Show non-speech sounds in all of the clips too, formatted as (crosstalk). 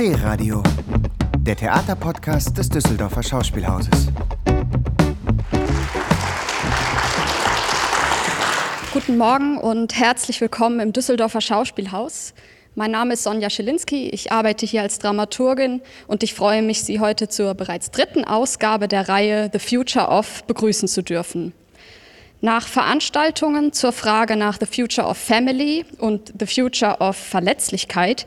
D-Radio, der Theaterpodcast des Düsseldorfer Schauspielhauses. Guten Morgen und herzlich willkommen im Düsseldorfer Schauspielhaus. Mein Name ist Sonja Schilinski, ich arbeite hier als Dramaturgin und ich freue mich, Sie heute zur bereits dritten Ausgabe der Reihe The Future of begrüßen zu dürfen. Nach Veranstaltungen zur Frage nach The Future of Family und The Future of Verletzlichkeit,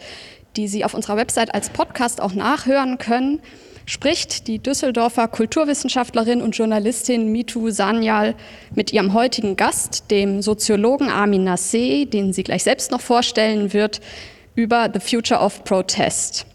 die Sie auf unserer Website als Podcast auch nachhören können, spricht die Düsseldorfer Kulturwissenschaftlerin und Journalistin Mitu Sanyal mit ihrem heutigen Gast, dem Soziologen Armin Nasseh, den sie gleich selbst noch vorstellen wird, über The Future of Protest.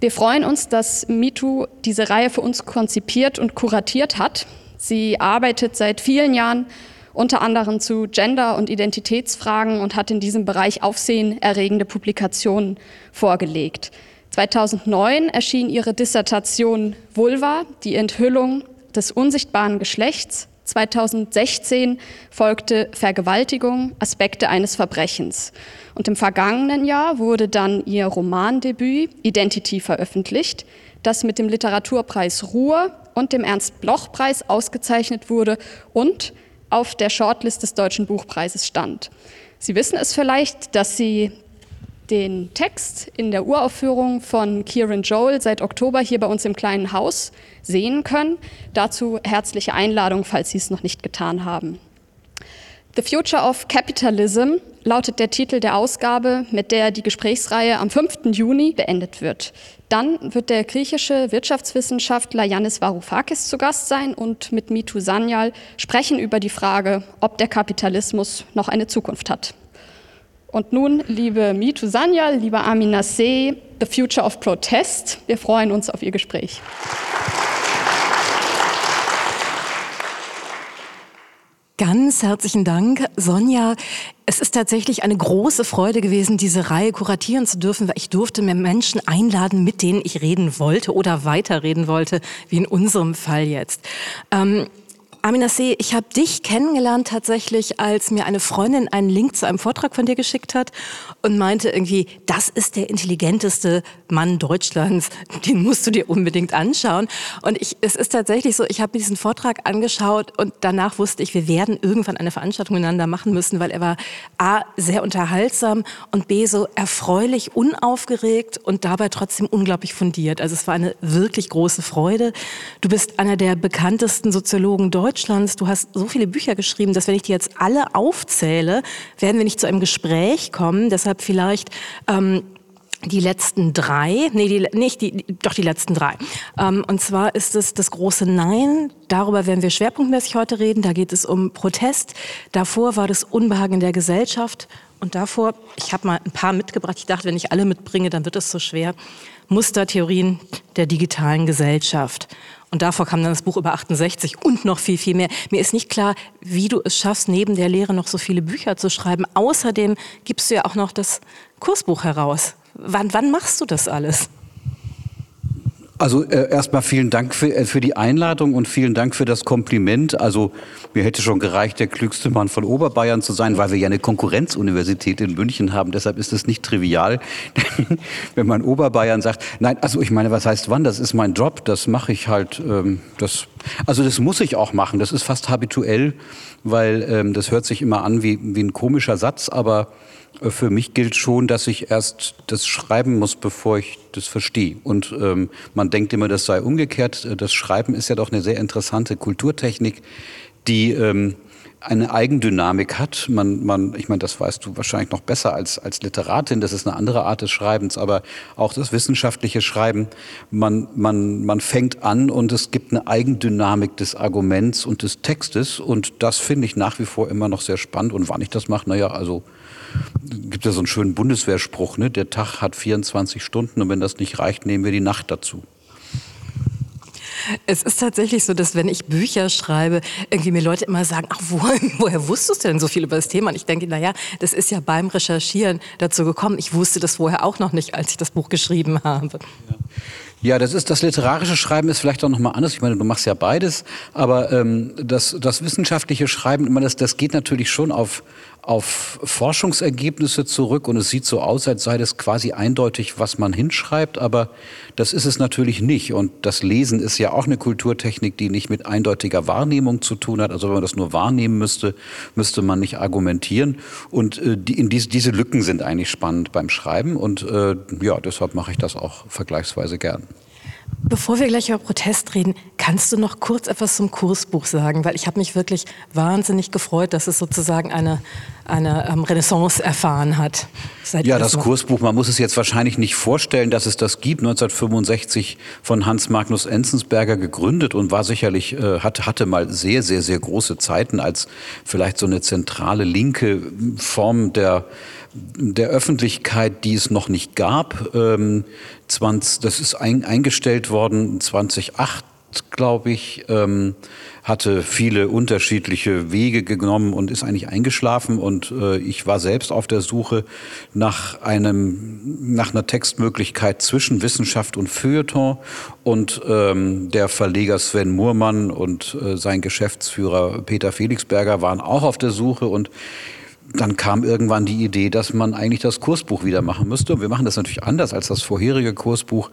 Wir freuen uns, dass Mitu diese Reihe für uns konzipiert und kuratiert hat. Sie arbeitet seit vielen Jahren unter anderem zu Gender- und Identitätsfragen und hat in diesem Bereich aufsehenerregende Publikationen vorgelegt. 2009 erschien ihre Dissertation Vulva, die Enthüllung des unsichtbaren Geschlechts. 2016 folgte Vergewaltigung, Aspekte eines Verbrechens. Und im vergangenen Jahr wurde dann ihr Romandebüt Identity veröffentlicht, das mit dem Literaturpreis Ruhr und dem Ernst-Bloch-Preis ausgezeichnet wurde und auf der Shortlist des Deutschen Buchpreises stand. Sie wissen es vielleicht, dass Sie den Text in der Uraufführung von Kieran Joel seit Oktober hier bei uns im kleinen Haus sehen können. Dazu herzliche Einladung, falls Sie es noch nicht getan haben. The Future of Capitalism lautet der Titel der Ausgabe, mit der die Gesprächsreihe am 5. Juni beendet wird. Dann wird der griechische Wirtschaftswissenschaftler Yannis Varoufakis zu Gast sein und mit Mitu Sanyal sprechen über die Frage, ob der Kapitalismus noch eine Zukunft hat. Und nun, liebe Mitu Sanyal, lieber Amin Nasseh, The Future of Protest. Wir freuen uns auf Ihr Gespräch. Ganz herzlichen Dank, Sonja. Es ist tatsächlich eine große Freude gewesen, diese Reihe kuratieren zu dürfen, weil ich durfte mir Menschen einladen, mit denen ich reden wollte oder weiterreden wollte, wie in unserem Fall jetzt. Ähm, Amina C., ich habe dich kennengelernt tatsächlich, als mir eine Freundin einen Link zu einem Vortrag von dir geschickt hat und meinte irgendwie, das ist der intelligenteste Mann Deutschlands, (laughs) den musst du dir unbedingt anschauen. Und ich, es ist tatsächlich so, ich habe mir diesen Vortrag angeschaut und danach wusste ich, wir werden irgendwann eine Veranstaltung miteinander machen müssen, weil er war A, sehr unterhaltsam und B, so erfreulich, unaufgeregt und dabei trotzdem unglaublich fundiert. Also es war eine wirklich große Freude. Du bist einer der bekanntesten Soziologen Deutschlands Deutschlands. Du hast so viele Bücher geschrieben, dass wenn ich die jetzt alle aufzähle, werden wir nicht zu einem Gespräch kommen. Deshalb vielleicht ähm, die letzten drei, nee, die, nicht die, doch die letzten drei. Ähm, und zwar ist es das große Nein. Darüber werden wir schwerpunktmäßig heute reden. Da geht es um Protest. Davor war das Unbehagen in der Gesellschaft. Und davor, ich habe mal ein paar mitgebracht. Ich dachte, wenn ich alle mitbringe, dann wird es so schwer. Mustertheorien der digitalen Gesellschaft. Und davor kam dann das Buch über 68 und noch viel, viel mehr. Mir ist nicht klar, wie du es schaffst, neben der Lehre noch so viele Bücher zu schreiben. Außerdem gibst du ja auch noch das Kursbuch heraus. Wann, wann machst du das alles? Also äh, erstmal vielen Dank für, äh, für die Einladung und vielen Dank für das Kompliment. Also mir hätte schon gereicht, der klügste Mann von Oberbayern zu sein, weil wir ja eine Konkurrenzuniversität in München haben. Deshalb ist es nicht trivial, (laughs) wenn man Oberbayern sagt. Nein, also ich meine, was heißt wann? Das ist mein Job, das mache ich halt. Ähm, das, also das muss ich auch machen. Das ist fast habituell, weil ähm, das hört sich immer an wie, wie ein komischer Satz, aber für mich gilt schon, dass ich erst das schreiben muss, bevor ich das verstehe. Und ähm, man denkt immer, das sei umgekehrt. Das Schreiben ist ja doch eine sehr interessante Kulturtechnik, die ähm, eine Eigendynamik hat. Man, man, ich meine, das weißt du wahrscheinlich noch besser als, als Literatin. Das ist eine andere Art des Schreibens, aber auch das wissenschaftliche Schreiben. Man, man, man fängt an und es gibt eine Eigendynamik des Arguments und des Textes. Und das finde ich nach wie vor immer noch sehr spannend. Und wann ich das mache, naja, also gibt ja so einen schönen Bundeswehrspruch, ne? der Tag hat 24 Stunden und wenn das nicht reicht, nehmen wir die Nacht dazu. Es ist tatsächlich so, dass wenn ich Bücher schreibe, irgendwie mir Leute immer sagen, ach, woher, (laughs) woher wusstest du denn so viel über das Thema? Und ich denke, naja, das ist ja beim Recherchieren dazu gekommen. Ich wusste das vorher auch noch nicht, als ich das Buch geschrieben habe. Ja. Ja, das ist das literarische Schreiben ist vielleicht auch noch mal anders. Ich meine, du machst ja beides, aber ähm, das, das wissenschaftliche Schreiben, das, das geht natürlich schon auf auf Forschungsergebnisse zurück und es sieht so aus, als sei das quasi eindeutig, was man hinschreibt, aber das ist es natürlich nicht. Und das Lesen ist ja auch eine Kulturtechnik, die nicht mit eindeutiger Wahrnehmung zu tun hat. Also wenn man das nur wahrnehmen müsste, müsste man nicht argumentieren. Und äh, die, in diese, diese Lücken sind eigentlich spannend beim Schreiben und äh, ja, deshalb mache ich das auch vergleichsweise gern. Bevor wir gleich über Protest reden, kannst du noch kurz etwas zum Kursbuch sagen? Weil ich habe mich wirklich wahnsinnig gefreut, dass es sozusagen eine, eine ähm, Renaissance erfahren hat. ja, das Kursbuch, man muss es jetzt wahrscheinlich nicht vorstellen, dass es das gibt. 1965 von Hans Magnus Enzensberger gegründet und war sicherlich, äh, hat, hatte mal sehr, sehr, sehr große Zeiten als vielleicht so eine zentrale linke Form der der Öffentlichkeit, die es noch nicht gab. Ähm, 20, das ist ein, eingestellt worden 2008 glaube ich, ähm, hatte viele unterschiedliche Wege genommen und ist eigentlich eingeschlafen. Und äh, ich war selbst auf der Suche nach einem, nach einer Textmöglichkeit zwischen Wissenschaft und Feuilleton. Und ähm, der Verleger Sven Murmann und äh, sein Geschäftsführer Peter Felixberger waren auch auf der Suche und dann kam irgendwann die Idee, dass man eigentlich das Kursbuch wieder machen müsste. Und wir machen das natürlich anders als das vorherige Kursbuch.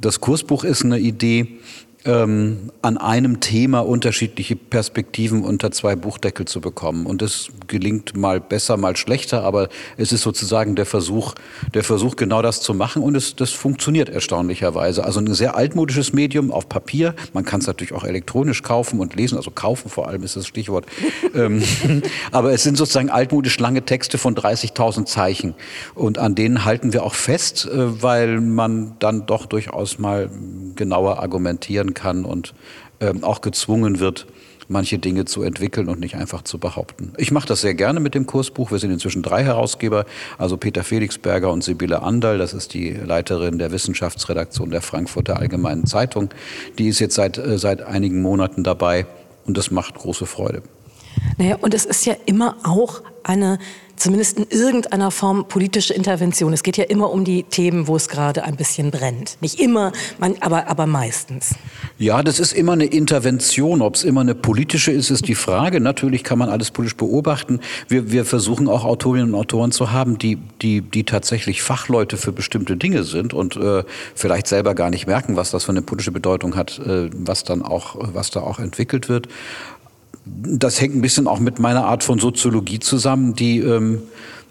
Das Kursbuch ist eine Idee, ähm, an einem Thema unterschiedliche Perspektiven unter zwei Buchdeckel zu bekommen. Und das gelingt mal besser, mal schlechter, aber es ist sozusagen der Versuch, der Versuch, genau das zu machen und es, das funktioniert erstaunlicherweise. Also ein sehr altmodisches Medium auf Papier. Man kann es natürlich auch elektronisch kaufen und lesen, also kaufen vor allem ist das Stichwort. (laughs) ähm, aber es sind sozusagen altmodisch lange Texte von 30.000 Zeichen und an denen halten wir auch fest, äh, weil man dann doch durchaus mal genauer argumentieren werden kann und ähm, auch gezwungen wird, manche Dinge zu entwickeln und nicht einfach zu behaupten. Ich mache das sehr gerne mit dem Kursbuch. Wir sind inzwischen drei Herausgeber, also Peter Felixberger und Sibylle Andal, das ist die Leiterin der Wissenschaftsredaktion der Frankfurter Allgemeinen Zeitung. Die ist jetzt seit, äh, seit einigen Monaten dabei und das macht große Freude. Naja, und es ist ja immer auch eine zumindest in irgendeiner Form politische Intervention. Es geht ja immer um die Themen, wo es gerade ein bisschen brennt. Nicht immer, man, aber, aber meistens. Ja, das ist immer eine Intervention. Ob es immer eine politische ist, ist die Frage. Natürlich kann man alles politisch beobachten. Wir, wir versuchen auch Autorinnen und Autoren zu haben, die, die, die tatsächlich Fachleute für bestimmte Dinge sind und äh, vielleicht selber gar nicht merken, was das für eine politische Bedeutung hat, äh, was dann auch, was da auch entwickelt wird das hängt ein bisschen auch mit meiner Art von Soziologie zusammen, die, ähm,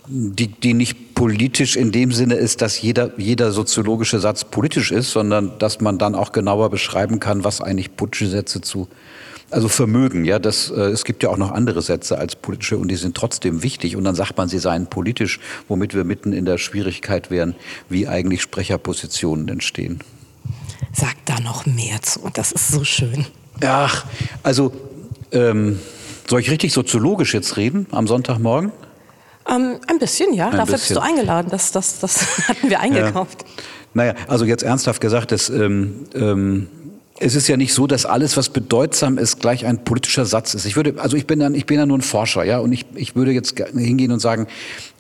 die, die nicht politisch in dem Sinne ist, dass jeder, jeder soziologische Satz politisch ist, sondern dass man dann auch genauer beschreiben kann, was eigentlich politische Sätze zu also Vermögen, ja, das, äh, es gibt ja auch noch andere Sätze als politische und die sind trotzdem wichtig und dann sagt man, sie seien politisch, womit wir mitten in der Schwierigkeit wären, wie eigentlich Sprecherpositionen entstehen. Sag da noch mehr zu, das ist so schön. Ach, also ähm, soll ich richtig soziologisch jetzt reden am Sonntagmorgen? Ähm, ein bisschen, ja. Ein Dafür bisschen. bist du eingeladen. Das, das, das (laughs) hatten wir eingekauft. Ja. Naja, also jetzt ernsthaft gesagt, das, ähm, ähm, es ist ja nicht so, dass alles, was bedeutsam ist, gleich ein politischer Satz ist. Ich würde, also ich bin ja, ich bin ja nur ein Forscher, ja, und ich, ich würde jetzt hingehen und sagen,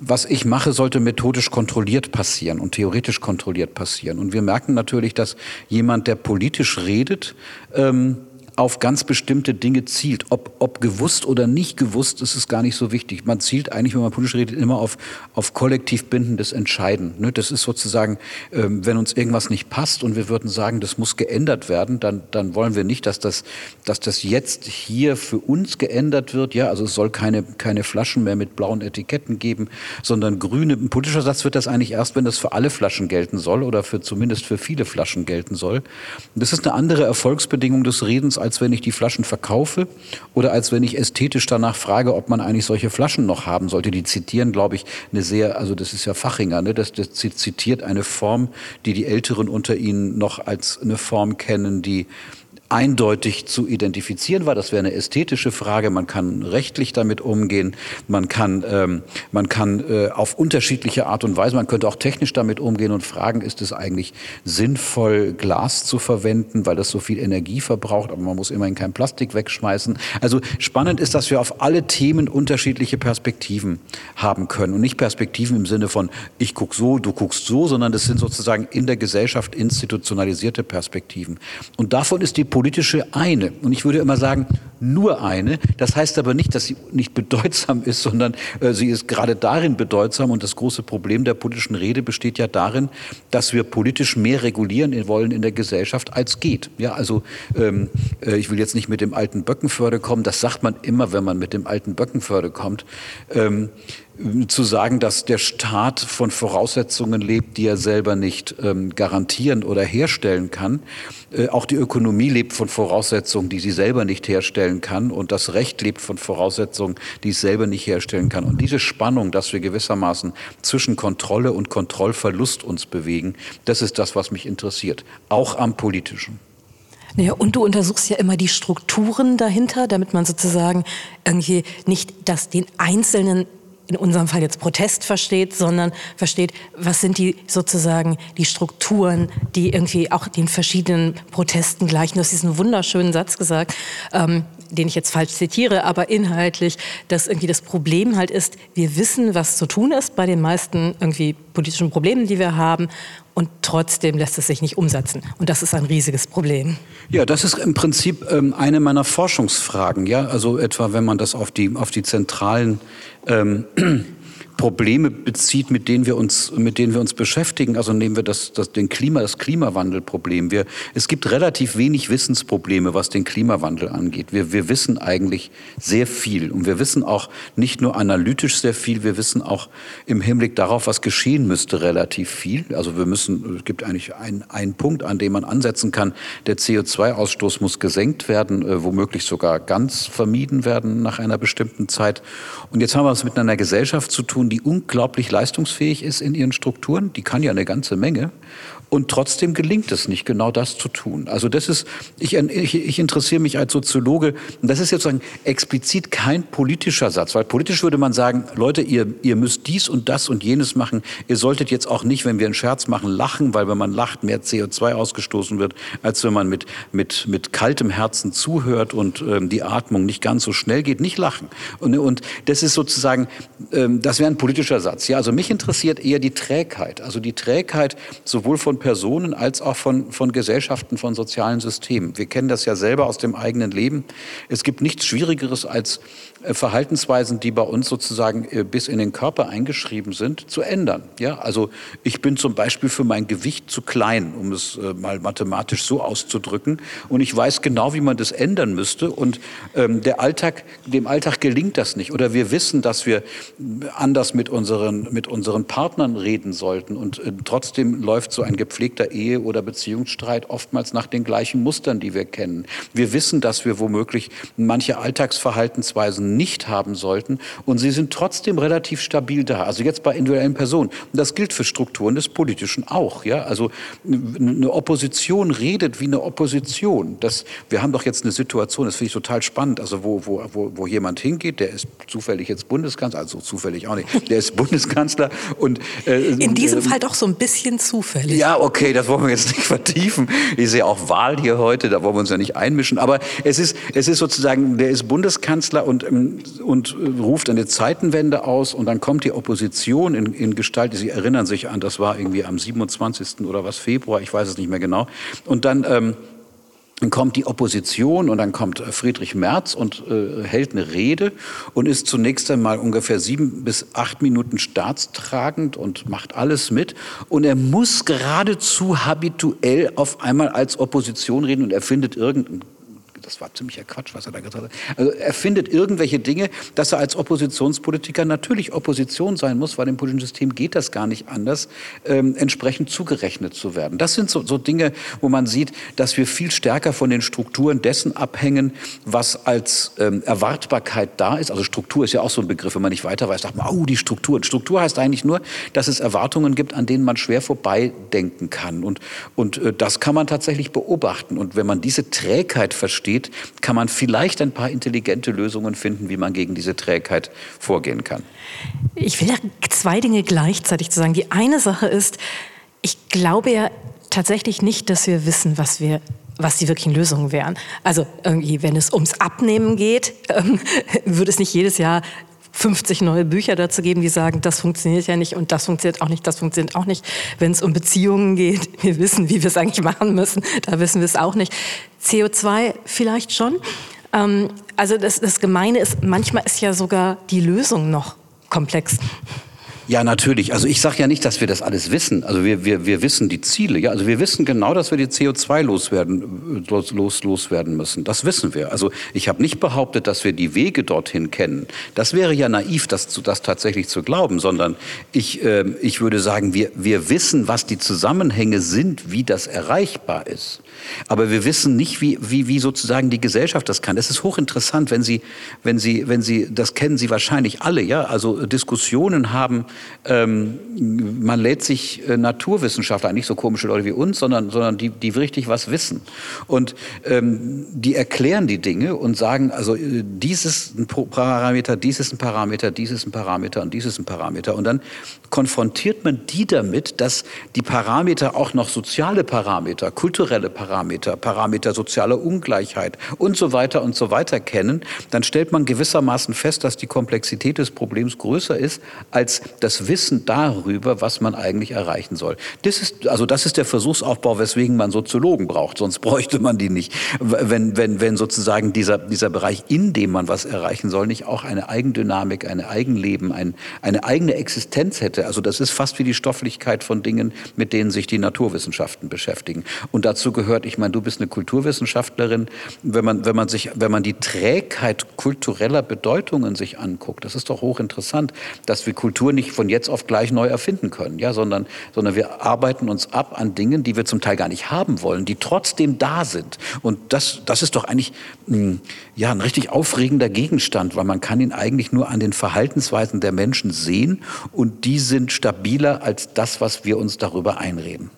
was ich mache, sollte methodisch kontrolliert passieren und theoretisch kontrolliert passieren. Und wir merken natürlich, dass jemand, der politisch redet, ähm, auf ganz bestimmte Dinge zielt. Ob, ob gewusst oder nicht gewusst, ist es gar nicht so wichtig. Man zielt eigentlich, wenn man politisch redet, immer auf, auf kollektiv bindendes Entscheiden. Ne? Das ist sozusagen, ähm, wenn uns irgendwas nicht passt und wir würden sagen, das muss geändert werden, dann, dann wollen wir nicht, dass das, dass das jetzt hier für uns geändert wird. Ja, also es soll keine, keine Flaschen mehr mit blauen Etiketten geben, sondern grüne. Ein politischer Satz wird das eigentlich erst, wenn das für alle Flaschen gelten soll oder für zumindest für viele Flaschen gelten soll. Und das ist eine andere Erfolgsbedingung des Redens als als wenn ich die Flaschen verkaufe oder als wenn ich ästhetisch danach frage, ob man eigentlich solche Flaschen noch haben sollte. Die zitieren, glaube ich, eine sehr, also das ist ja Fachinger, ne? das, das zitiert eine Form, die die Älteren unter Ihnen noch als eine Form kennen, die eindeutig zu identifizieren war. Das wäre eine ästhetische Frage. Man kann rechtlich damit umgehen. Man kann, ähm, man kann äh, auf unterschiedliche Art und Weise, man könnte auch technisch damit umgehen und fragen, ist es eigentlich sinnvoll, Glas zu verwenden, weil das so viel Energie verbraucht, aber man muss immerhin kein Plastik wegschmeißen. Also spannend ist, dass wir auf alle Themen unterschiedliche Perspektiven haben können. Und nicht Perspektiven im Sinne von, ich guck so, du guckst so, sondern das sind sozusagen in der Gesellschaft institutionalisierte Perspektiven. Und davon ist die politische eine. Und ich würde immer sagen, nur eine. Das heißt aber nicht, dass sie nicht bedeutsam ist, sondern äh, sie ist gerade darin bedeutsam. Und das große Problem der politischen Rede besteht ja darin, dass wir politisch mehr regulieren wollen in der Gesellschaft, als geht. Ja, also ähm, äh, ich will jetzt nicht mit dem alten Böckenförde kommen. Das sagt man immer, wenn man mit dem alten Böckenförde kommt. Ähm, zu sagen, dass der Staat von Voraussetzungen lebt, die er selber nicht ähm, garantieren oder herstellen kann. Äh, auch die Ökonomie lebt von Voraussetzungen, die sie selber nicht herstellen kann. Und das Recht lebt von Voraussetzungen, die es selber nicht herstellen kann. Und diese Spannung, dass wir gewissermaßen zwischen Kontrolle und Kontrollverlust uns bewegen, das ist das, was mich interessiert. Auch am politischen. Naja, und du untersuchst ja immer die Strukturen dahinter, damit man sozusagen irgendwie nicht das den einzelnen in unserem Fall jetzt Protest versteht, sondern versteht, was sind die sozusagen die Strukturen, die irgendwie auch den verschiedenen Protesten gleichen. Du hast diesen wunderschönen Satz gesagt, ähm, den ich jetzt falsch zitiere, aber inhaltlich, dass irgendwie das Problem halt ist, wir wissen, was zu tun ist bei den meisten irgendwie politischen Problemen, die wir haben und trotzdem lässt es sich nicht umsetzen. Und das ist ein riesiges Problem. Ja, das ist im Prinzip ähm, eine meiner Forschungsfragen. Ja, also etwa, wenn man das auf die, auf die zentralen ähm, Probleme bezieht, mit denen wir uns, mit denen wir uns beschäftigen. Also nehmen wir das, das, den Klima, das Klimawandelproblem. Wir, es gibt relativ wenig Wissensprobleme, was den Klimawandel angeht. Wir, wir wissen eigentlich sehr viel und wir wissen auch nicht nur analytisch sehr viel, wir wissen auch im Hinblick darauf, was geschehen müsste, relativ viel. Also wir müssen, es gibt eigentlich einen, einen Punkt, an dem man ansetzen kann. Der CO2-Ausstoß muss gesenkt werden, äh, womöglich sogar ganz vermieden werden nach einer bestimmten Zeit. Und jetzt haben wir es mit einer Gesellschaft zu tun, die unglaublich leistungsfähig ist in ihren Strukturen. Die kann ja eine ganze Menge. Und trotzdem gelingt es nicht, genau das zu tun. Also das ist, ich, ich, ich interessiere mich als Soziologe, und das ist jetzt sozusagen explizit kein politischer Satz, weil politisch würde man sagen, Leute, ihr, ihr müsst dies und das und jenes machen. Ihr solltet jetzt auch nicht, wenn wir einen Scherz machen, lachen, weil wenn man lacht, mehr CO2 ausgestoßen wird, als wenn man mit, mit, mit kaltem Herzen zuhört und ähm, die Atmung nicht ganz so schnell geht, nicht lachen. Und, und das ist sozusagen, ähm, das wäre ein politischer Satz. Ja, also mich interessiert eher die Trägheit, also die Trägheit sowohl von Personen als auch von, von Gesellschaften, von sozialen Systemen. Wir kennen das ja selber aus dem eigenen Leben. Es gibt nichts Schwierigeres als Verhaltensweisen, die bei uns sozusagen äh, bis in den Körper eingeschrieben sind, zu ändern. Ja, also ich bin zum Beispiel für mein Gewicht zu klein, um es äh, mal mathematisch so auszudrücken. Und ich weiß genau, wie man das ändern müsste. Und ähm, der Alltag, dem Alltag gelingt das nicht. Oder wir wissen, dass wir anders mit unseren, mit unseren Partnern reden sollten. Und äh, trotzdem läuft so ein gepflegter Ehe- oder Beziehungsstreit oftmals nach den gleichen Mustern, die wir kennen. Wir wissen, dass wir womöglich manche Alltagsverhaltensweisen nicht haben sollten. Und sie sind trotzdem relativ stabil da. Also jetzt bei individuellen Personen. Und das gilt für Strukturen des Politischen auch. Ja? Also eine Opposition redet wie eine Opposition. Das, wir haben doch jetzt eine Situation, das finde ich total spannend, also wo, wo, wo, wo jemand hingeht, der ist zufällig jetzt Bundeskanzler, also zufällig auch nicht, der ist (laughs) Bundeskanzler und äh, in diesem äh, Fall doch so ein bisschen zufällig. Ja, okay, das wollen wir jetzt nicht (laughs) vertiefen. Ich sehe auch Wahl hier heute, da wollen wir uns ja nicht einmischen. Aber es ist, es ist sozusagen, der ist Bundeskanzler und und ruft eine Zeitenwende aus und dann kommt die Opposition in, in Gestalt, Sie erinnern sich an, das war irgendwie am 27. oder was Februar, ich weiß es nicht mehr genau. Und dann ähm, dann kommt die Opposition und dann kommt äh, Friedrich Merz und äh, hält eine Rede und ist zunächst einmal ungefähr sieben bis acht Minuten staatstragend und macht alles mit. Und er muss geradezu habituell auf einmal als Opposition reden und er findet irgendeinen das war ziemlicher Quatsch, was er da gesagt hat. Also er findet irgendwelche Dinge, dass er als Oppositionspolitiker natürlich Opposition sein muss, weil im politischen System geht das gar nicht anders, ähm, entsprechend zugerechnet zu werden. Das sind so, so Dinge, wo man sieht, dass wir viel stärker von den Strukturen dessen abhängen, was als ähm, Erwartbarkeit da ist. Also Struktur ist ja auch so ein Begriff, wenn man nicht weiter weiß, sagt man, oh, die Struktur. Struktur heißt eigentlich nur, dass es Erwartungen gibt, an denen man schwer vorbeidenken kann. Und, und äh, das kann man tatsächlich beobachten. Und wenn man diese Trägheit versteht, geht, kann man vielleicht ein paar intelligente Lösungen finden, wie man gegen diese Trägheit vorgehen kann. Ich will ja zwei Dinge gleichzeitig zu sagen. Die eine Sache ist, ich glaube ja tatsächlich nicht, dass wir wissen, was wir was die wirklichen Lösungen wären. Also irgendwie, wenn es ums Abnehmen geht, (laughs) ähm, würde es nicht jedes Jahr 50 neue Bücher dazu geben, die sagen, das funktioniert ja nicht und das funktioniert auch nicht, das funktioniert auch nicht. Wenn es um Beziehungen geht, (laughs) wir wissen, wie wir es eigentlich machen müssen, da wissen wir es auch nicht. CO2 vielleicht schon. Ähm, also das, das Gemeine ist, manchmal ist ja sogar die Lösung noch komplex. Ja, natürlich. Also ich sage ja nicht, dass wir das alles wissen. Also wir, wir, wir wissen die Ziele. Ja? Also wir wissen genau, dass wir die CO2 loswerden, los, los, loswerden müssen. Das wissen wir. Also ich habe nicht behauptet, dass wir die Wege dorthin kennen. Das wäre ja naiv, das, das tatsächlich zu glauben, sondern ich, äh, ich würde sagen, wir, wir wissen, was die Zusammenhänge sind, wie das erreichbar ist. Aber wir wissen nicht, wie, wie, wie sozusagen die Gesellschaft das kann. Es ist hochinteressant, wenn Sie, wenn Sie, wenn Sie, das kennen Sie wahrscheinlich alle, ja, also Diskussionen haben, ähm, man lädt sich äh, Naturwissenschaftler, nicht so komische Leute wie uns, sondern, sondern die, die richtig was wissen. Und ähm, die erklären die Dinge und sagen, also äh, dies ist ein Parameter, dies ist ein Parameter, dies ist ein Parameter und dies ist ein Parameter. Und dann konfrontiert man die damit, dass die Parameter auch noch soziale Parameter, kulturelle Parameter, Parameter sozialer Ungleichheit und so weiter und so weiter kennen, dann stellt man gewissermaßen fest, dass die Komplexität des Problems größer ist als das Wissen darüber, was man eigentlich erreichen soll. Das ist, also das ist der Versuchsaufbau, weswegen man Soziologen braucht, sonst (laughs) bräuchte man die nicht. Wenn, wenn, wenn sozusagen dieser, dieser Bereich, in dem man was erreichen soll, nicht auch eine Eigendynamik, ein Eigenleben, ein, eine eigene Existenz hätte. Also das ist fast wie die Stofflichkeit von Dingen, mit denen sich die Naturwissenschaften beschäftigen. Und dazu gehört, ich meine, du bist eine Kulturwissenschaftlerin, wenn man, wenn man sich, wenn man die Trägheit kultureller Bedeutungen sich anguckt, das ist doch hochinteressant, dass wir Kultur nicht von jetzt auf gleich neu erfinden können, ja, sondern, sondern wir arbeiten uns ab an Dingen, die wir zum Teil gar nicht haben wollen, die trotzdem da sind. Und das, das ist doch eigentlich, hm, ja, ein richtig aufregender Gegenstand, weil man kann ihn eigentlich nur an den Verhaltensweisen der Menschen sehen und diese sind stabiler als das, was wir uns darüber einreden.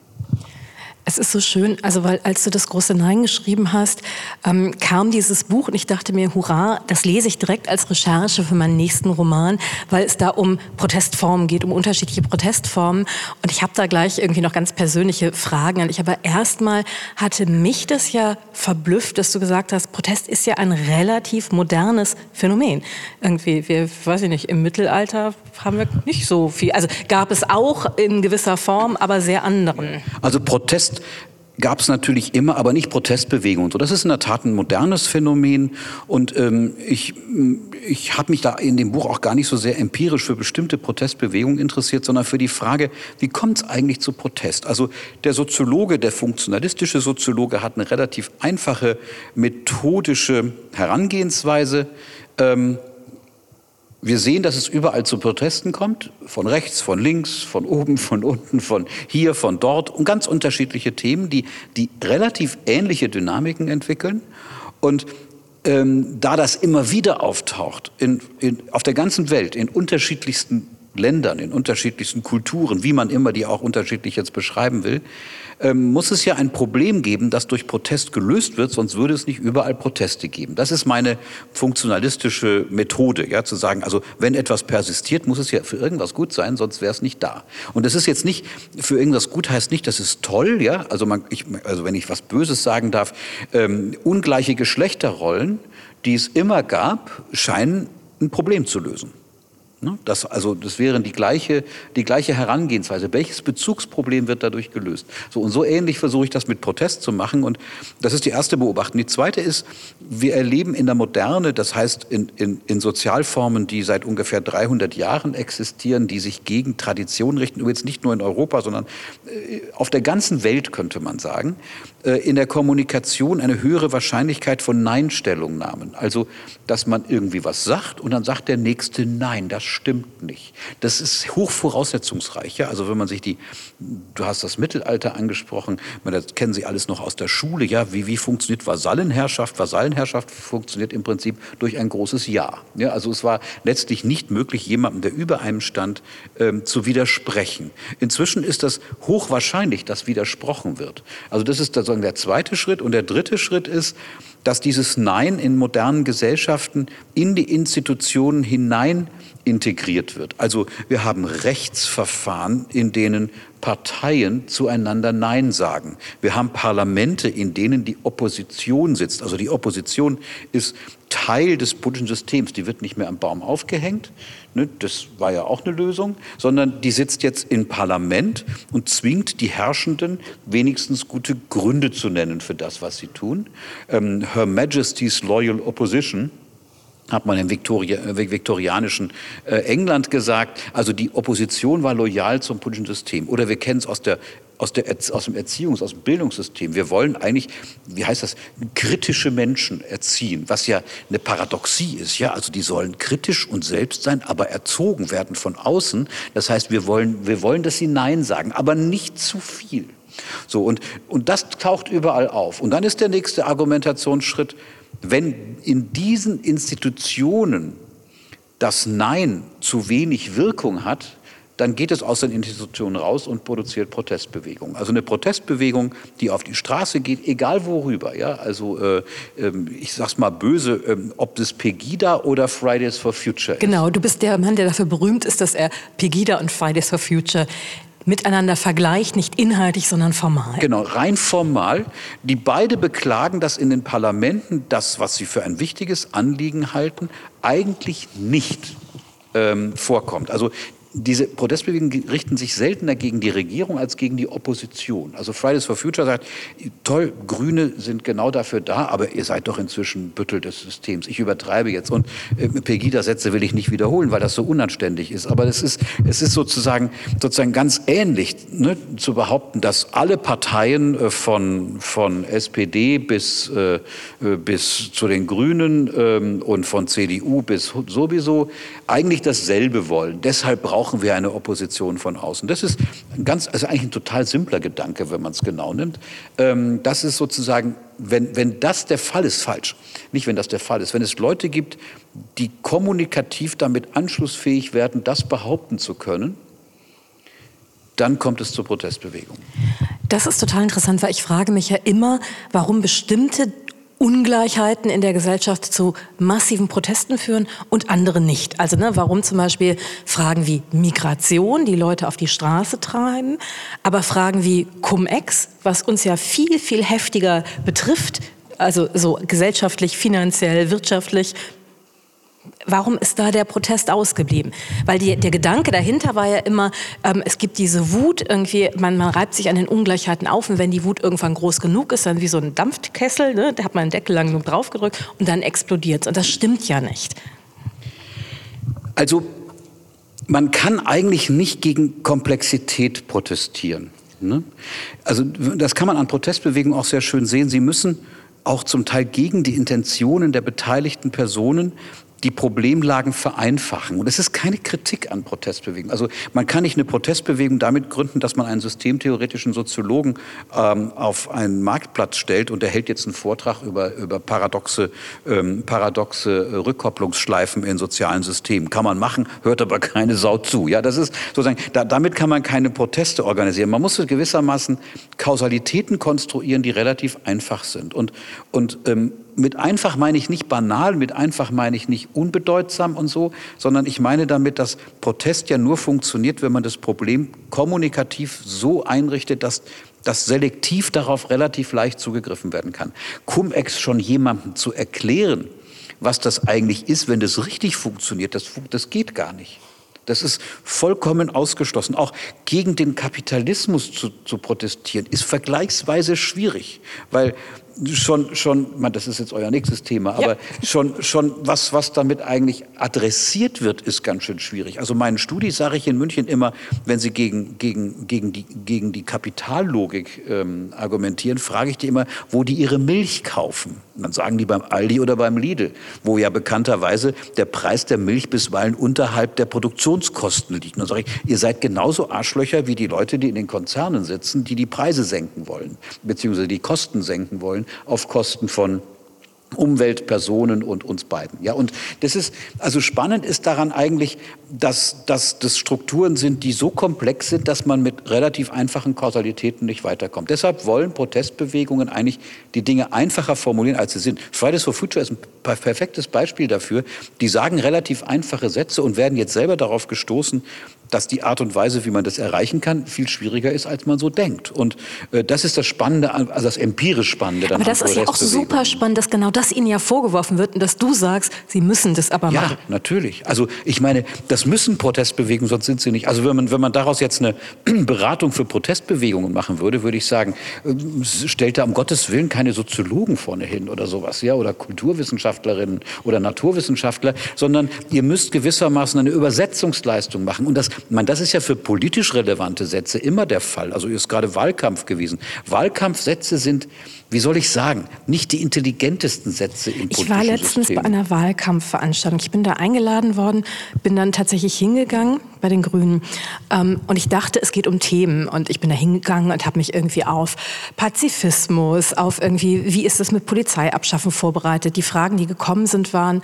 Es ist so schön, also weil als du das große Nein geschrieben hast, ähm, kam dieses Buch und ich dachte mir, hurra, das lese ich direkt als Recherche für meinen nächsten Roman, weil es da um Protestformen geht, um unterschiedliche Protestformen. Und ich habe da gleich irgendwie noch ganz persönliche Fragen an dich. Aber erstmal hatte mich das ja verblüfft, dass du gesagt hast, Protest ist ja ein relativ modernes Phänomen. Irgendwie, wir, weiß ich nicht, im Mittelalter haben wir nicht so viel. Also gab es auch in gewisser Form, aber sehr anderen. Also Protest Protest gab es natürlich immer, aber nicht Protestbewegungen. So, das ist in der Tat ein modernes Phänomen und ähm, ich, ich habe mich da in dem Buch auch gar nicht so sehr empirisch für bestimmte Protestbewegungen interessiert, sondern für die Frage, wie kommt es eigentlich zu Protest? Also der Soziologe, der funktionalistische Soziologe hat eine relativ einfache methodische Herangehensweise. Ähm, wir sehen, dass es überall zu Protesten kommt, von rechts, von links, von oben, von unten, von hier, von dort und ganz unterschiedliche Themen, die, die relativ ähnliche Dynamiken entwickeln. Und ähm, da das immer wieder auftaucht, in, in, auf der ganzen Welt, in unterschiedlichsten Ländern, in unterschiedlichsten Kulturen, wie man immer die auch unterschiedlich jetzt beschreiben will, ähm, muss es ja ein Problem geben, das durch Protest gelöst wird, sonst würde es nicht überall Proteste geben. Das ist meine funktionalistische Methode, ja, zu sagen, also wenn etwas persistiert, muss es ja für irgendwas gut sein, sonst wäre es nicht da. Und das ist jetzt nicht, für irgendwas gut heißt nicht, das ist toll, ja, also, man, ich, also wenn ich was Böses sagen darf, ähm, ungleiche Geschlechterrollen, die es immer gab, scheinen ein Problem zu lösen. Ne? Das, also, das wäre die gleiche, die gleiche Herangehensweise. Welches Bezugsproblem wird dadurch gelöst? So, und so ähnlich versuche ich das mit Protest zu machen. Und das ist die erste Beobachtung. Die zweite ist, wir erleben in der Moderne, das heißt in, in, in Sozialformen, die seit ungefähr 300 Jahren existieren, die sich gegen Tradition richten, übrigens nicht nur in Europa, sondern äh, auf der ganzen Welt, könnte man sagen, äh, in der Kommunikation eine höhere Wahrscheinlichkeit von Nein-Stellungnahmen. Also, dass man irgendwie was sagt und dann sagt der Nächste Nein, das stimmt nicht. Das ist hochvoraussetzungsreich. Ja? Also wenn man sich die, du hast das Mittelalter angesprochen, das kennen Sie alles noch aus der Schule. Ja? Wie, wie funktioniert Vasallenherrschaft? Vasallenherrschaft funktioniert im Prinzip durch ein großes Ja. ja? Also es war letztlich nicht möglich, jemandem, der über einem stand, ähm, zu widersprechen. Inzwischen ist das hochwahrscheinlich, dass widersprochen wird. Also das ist sozusagen der zweite Schritt. Und der dritte Schritt ist, dass dieses Nein in modernen Gesellschaften in die Institutionen hinein integriert wird. Also wir haben Rechtsverfahren, in denen Parteien zueinander Nein sagen. Wir haben Parlamente, in denen die Opposition sitzt. Also die Opposition ist Teil des politischen Systems. Die wird nicht mehr am Baum aufgehängt, ne, das war ja auch eine Lösung, sondern die sitzt jetzt im Parlament und zwingt die Herrschenden wenigstens gute Gründe zu nennen für das, was sie tun. Ähm, Her Majesty's Loyal Opposition hat man im Viktoria, äh, viktorianischen äh, England gesagt. Also die Opposition war loyal zum politischen System. Oder wir kennen es aus der aus, der, aus dem Erziehungs-, aus dem Bildungssystem. Wir wollen eigentlich, wie heißt das, kritische Menschen erziehen, was ja eine Paradoxie ist. Ja, also die sollen kritisch und selbst sein, aber erzogen werden von außen. Das heißt, wir wollen, wir wollen, dass sie Nein sagen, aber nicht zu viel. So, und, und das taucht überall auf. Und dann ist der nächste Argumentationsschritt, wenn in diesen Institutionen das Nein zu wenig Wirkung hat, dann geht es aus den Institutionen raus und produziert Protestbewegungen. Also eine Protestbewegung, die auf die Straße geht, egal worüber. Ja? Also äh, äh, ich sag's mal böse, äh, ob das Pegida oder Fridays for Future ist. Genau, du bist der Mann, der dafür berühmt ist, dass er Pegida und Fridays for Future miteinander vergleicht, nicht inhaltlich, sondern formal. Genau, rein formal. Die beide beklagen, dass in den Parlamenten das, was sie für ein wichtiges Anliegen halten, eigentlich nicht ähm, vorkommt. Also diese Protestbewegungen richten sich seltener gegen die Regierung als gegen die Opposition. Also Fridays for Future sagt, toll, Grüne sind genau dafür da, aber ihr seid doch inzwischen Büttel des Systems. Ich übertreibe jetzt und äh, Pegida-Sätze will ich nicht wiederholen, weil das so unanständig ist. Aber es ist, es ist sozusagen, sozusagen ganz ähnlich ne, zu behaupten, dass alle Parteien äh, von, von SPD bis, äh, äh, bis zu den Grünen ähm, und von CDU bis sowieso eigentlich dasselbe wollen. Deshalb brauchen wir eine Opposition von außen. Das ist ein ganz, also eigentlich ein total simpler Gedanke, wenn man es genau nimmt. Ähm, das ist sozusagen, wenn, wenn das der Fall ist, falsch. Nicht, wenn das der Fall ist. Wenn es Leute gibt, die kommunikativ damit anschlussfähig werden, das behaupten zu können, dann kommt es zur Protestbewegung. Das ist total interessant, weil ich frage mich ja immer, warum bestimmte Ungleichheiten in der Gesellschaft zu massiven Protesten führen und andere nicht. Also ne, warum zum Beispiel Fragen wie Migration die Leute auf die Straße treiben, aber Fragen wie Cum-Ex, was uns ja viel, viel heftiger betrifft, also so gesellschaftlich, finanziell, wirtschaftlich, Warum ist da der Protest ausgeblieben? Weil die, der Gedanke dahinter war ja immer, ähm, es gibt diese Wut, irgendwie, man, man reibt sich an den Ungleichheiten auf und wenn die Wut irgendwann groß genug ist, dann wie so ein Dampfkessel, ne, da hat man einen Deckel lang genug draufgedrückt und dann explodiert Und das stimmt ja nicht. Also man kann eigentlich nicht gegen Komplexität protestieren. Ne? Also das kann man an Protestbewegungen auch sehr schön sehen. Sie müssen auch zum Teil gegen die Intentionen der beteiligten Personen die Problemlagen vereinfachen. Und es ist keine Kritik an Protestbewegungen. Also man kann nicht eine Protestbewegung damit gründen, dass man einen systemtheoretischen Soziologen ähm, auf einen Marktplatz stellt und er hält jetzt einen Vortrag über, über paradoxe, ähm, paradoxe Rückkopplungsschleifen in sozialen Systemen. Kann man machen, hört aber keine Sau zu. Ja, das ist sozusagen, da, damit kann man keine Proteste organisieren. Man muss gewissermaßen Kausalitäten konstruieren, die relativ einfach sind. Und, und ähm, mit einfach meine ich nicht banal, mit einfach meine ich nicht unbedeutsam und so, sondern ich meine damit, dass Protest ja nur funktioniert, wenn man das Problem kommunikativ so einrichtet, dass dass selektiv darauf relativ leicht zugegriffen werden kann. Cum-Ex schon jemandem zu erklären, was das eigentlich ist, wenn das richtig funktioniert, das, das geht gar nicht. Das ist vollkommen ausgeschlossen. Auch gegen den Kapitalismus zu, zu protestieren, ist vergleichsweise schwierig, weil schon, schon, man, das ist jetzt euer nächstes Thema, aber ja. schon, schon was, was damit eigentlich adressiert wird, ist ganz schön schwierig. Also meinen Studis sage ich in München immer, wenn sie gegen, gegen, gegen, die, gegen die Kapitallogik ähm, argumentieren, frage ich die immer, wo die ihre Milch kaufen. Und dann sagen die beim Aldi oder beim Lidl, wo ja bekannterweise der Preis der Milch bisweilen unterhalb der Produktionskosten liegt. Und dann sage ich, ihr seid genauso Arschlöcher wie die Leute, die in den Konzernen sitzen, die die Preise senken wollen, beziehungsweise die Kosten senken wollen auf Kosten von Umwelt, Personen und uns beiden. Ja, und das ist, also spannend ist daran eigentlich, dass, dass das Strukturen sind, die so komplex sind, dass man mit relativ einfachen Kausalitäten nicht weiterkommt. Deshalb wollen Protestbewegungen eigentlich die Dinge einfacher formulieren, als sie sind. Fridays for Future ist ein perfektes Beispiel dafür. Die sagen relativ einfache Sätze und werden jetzt selber darauf gestoßen, dass die Art und Weise, wie man das erreichen kann, viel schwieriger ist, als man so denkt. Und äh, das ist das Spannende, also das empirisch Spannende. Dann aber das ist ja auch super spannend, dass genau das Ihnen ja vorgeworfen wird und dass du sagst, Sie müssen das aber machen. Ja, natürlich. Also ich meine, das müssen Protestbewegungen, sonst sind sie nicht. Also wenn man, wenn man daraus jetzt eine (clears throat) Beratung für Protestbewegungen machen würde, würde ich sagen, äh, stellt da um Gottes Willen keine Soziologen vorne hin oder sowas, ja, oder Kulturwissenschaftlerinnen oder Naturwissenschaftler, sondern ihr müsst gewissermaßen eine Übersetzungsleistung machen. Und das, man, das ist ja für politisch relevante Sätze immer der Fall. Also ist gerade Wahlkampf gewesen. Wahlkampfsätze sind wie soll ich sagen, nicht die intelligentesten Sätze im Ich war letztens System. bei einer Wahlkampfveranstaltung. Ich bin da eingeladen worden, bin dann tatsächlich hingegangen bei den Grünen ähm, und ich dachte, es geht um Themen und ich bin da hingegangen und habe mich irgendwie auf Pazifismus, auf irgendwie, wie ist es mit Polizeiabschaffen vorbereitet. Die Fragen, die gekommen sind, waren,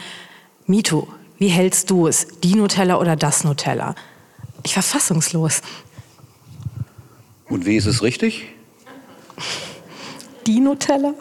Mito, wie hältst du es? Die Nutella oder das Nutella? Ich war fassungslos. Und wie ist es richtig? die Nutella?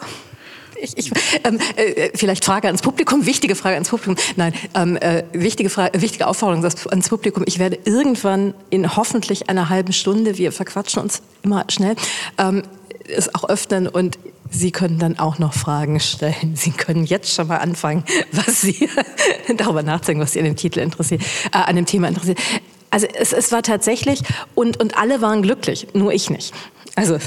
Ich, ich, ähm, äh, vielleicht Frage ans Publikum, wichtige Frage ans Publikum. Nein, ähm, äh, wichtige, Frage, wichtige Aufforderung ans Publikum. Ich werde irgendwann in hoffentlich einer halben Stunde, wir verquatschen uns immer schnell, ähm, es auch öffnen und Sie können dann auch noch Fragen stellen. Sie können jetzt schon mal anfangen, was Sie (laughs) darüber nachdenken, was Sie an dem Titel interessiert, äh, an dem Thema interessiert. Also es, es war tatsächlich und und alle waren glücklich, nur ich nicht. Also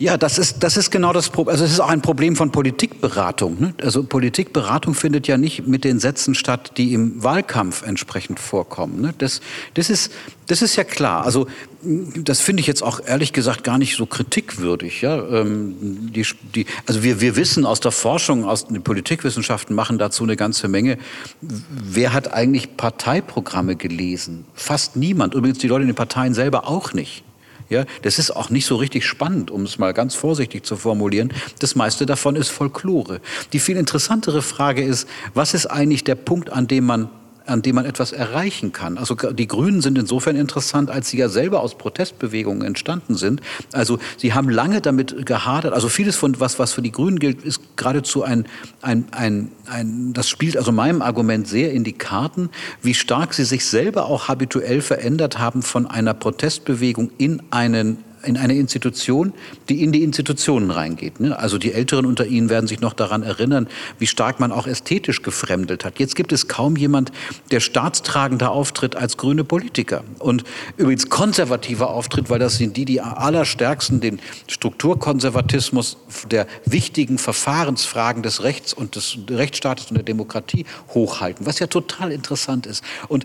ja, das ist, das ist genau das Problem. Also es ist auch ein Problem von Politikberatung. Ne? Also Politikberatung findet ja nicht mit den Sätzen statt, die im Wahlkampf entsprechend vorkommen. Ne? Das, das, ist, das ist ja klar. Also das finde ich jetzt auch ehrlich gesagt gar nicht so kritikwürdig. Ja? Ähm, die, die, also wir, wir wissen aus der Forschung, aus den Politikwissenschaften machen dazu eine ganze Menge. Wer hat eigentlich Parteiprogramme gelesen? Fast niemand. Übrigens die Leute in den Parteien selber auch nicht. Ja, das ist auch nicht so richtig spannend, um es mal ganz vorsichtig zu formulieren. Das meiste davon ist Folklore. Die viel interessantere Frage ist, was ist eigentlich der Punkt, an dem man an dem man etwas erreichen kann. Also die Grünen sind insofern interessant, als sie ja selber aus Protestbewegungen entstanden sind. Also sie haben lange damit gehadert. Also vieles von was, was für die Grünen gilt, ist geradezu ein, ein, ein, ein, das spielt also meinem Argument sehr in die Karten, wie stark sie sich selber auch habituell verändert haben von einer Protestbewegung in einen in eine Institution, die in die Institutionen reingeht. Ne? Also die Älteren unter Ihnen werden sich noch daran erinnern, wie stark man auch ästhetisch gefremdelt hat. Jetzt gibt es kaum jemand, der staatstragender auftritt als grüne Politiker. Und übrigens konservativer auftritt, weil das sind die, die allerstärksten den Strukturkonservatismus der wichtigen Verfahrensfragen des Rechts und des Rechtsstaates und der Demokratie hochhalten, was ja total interessant ist. Und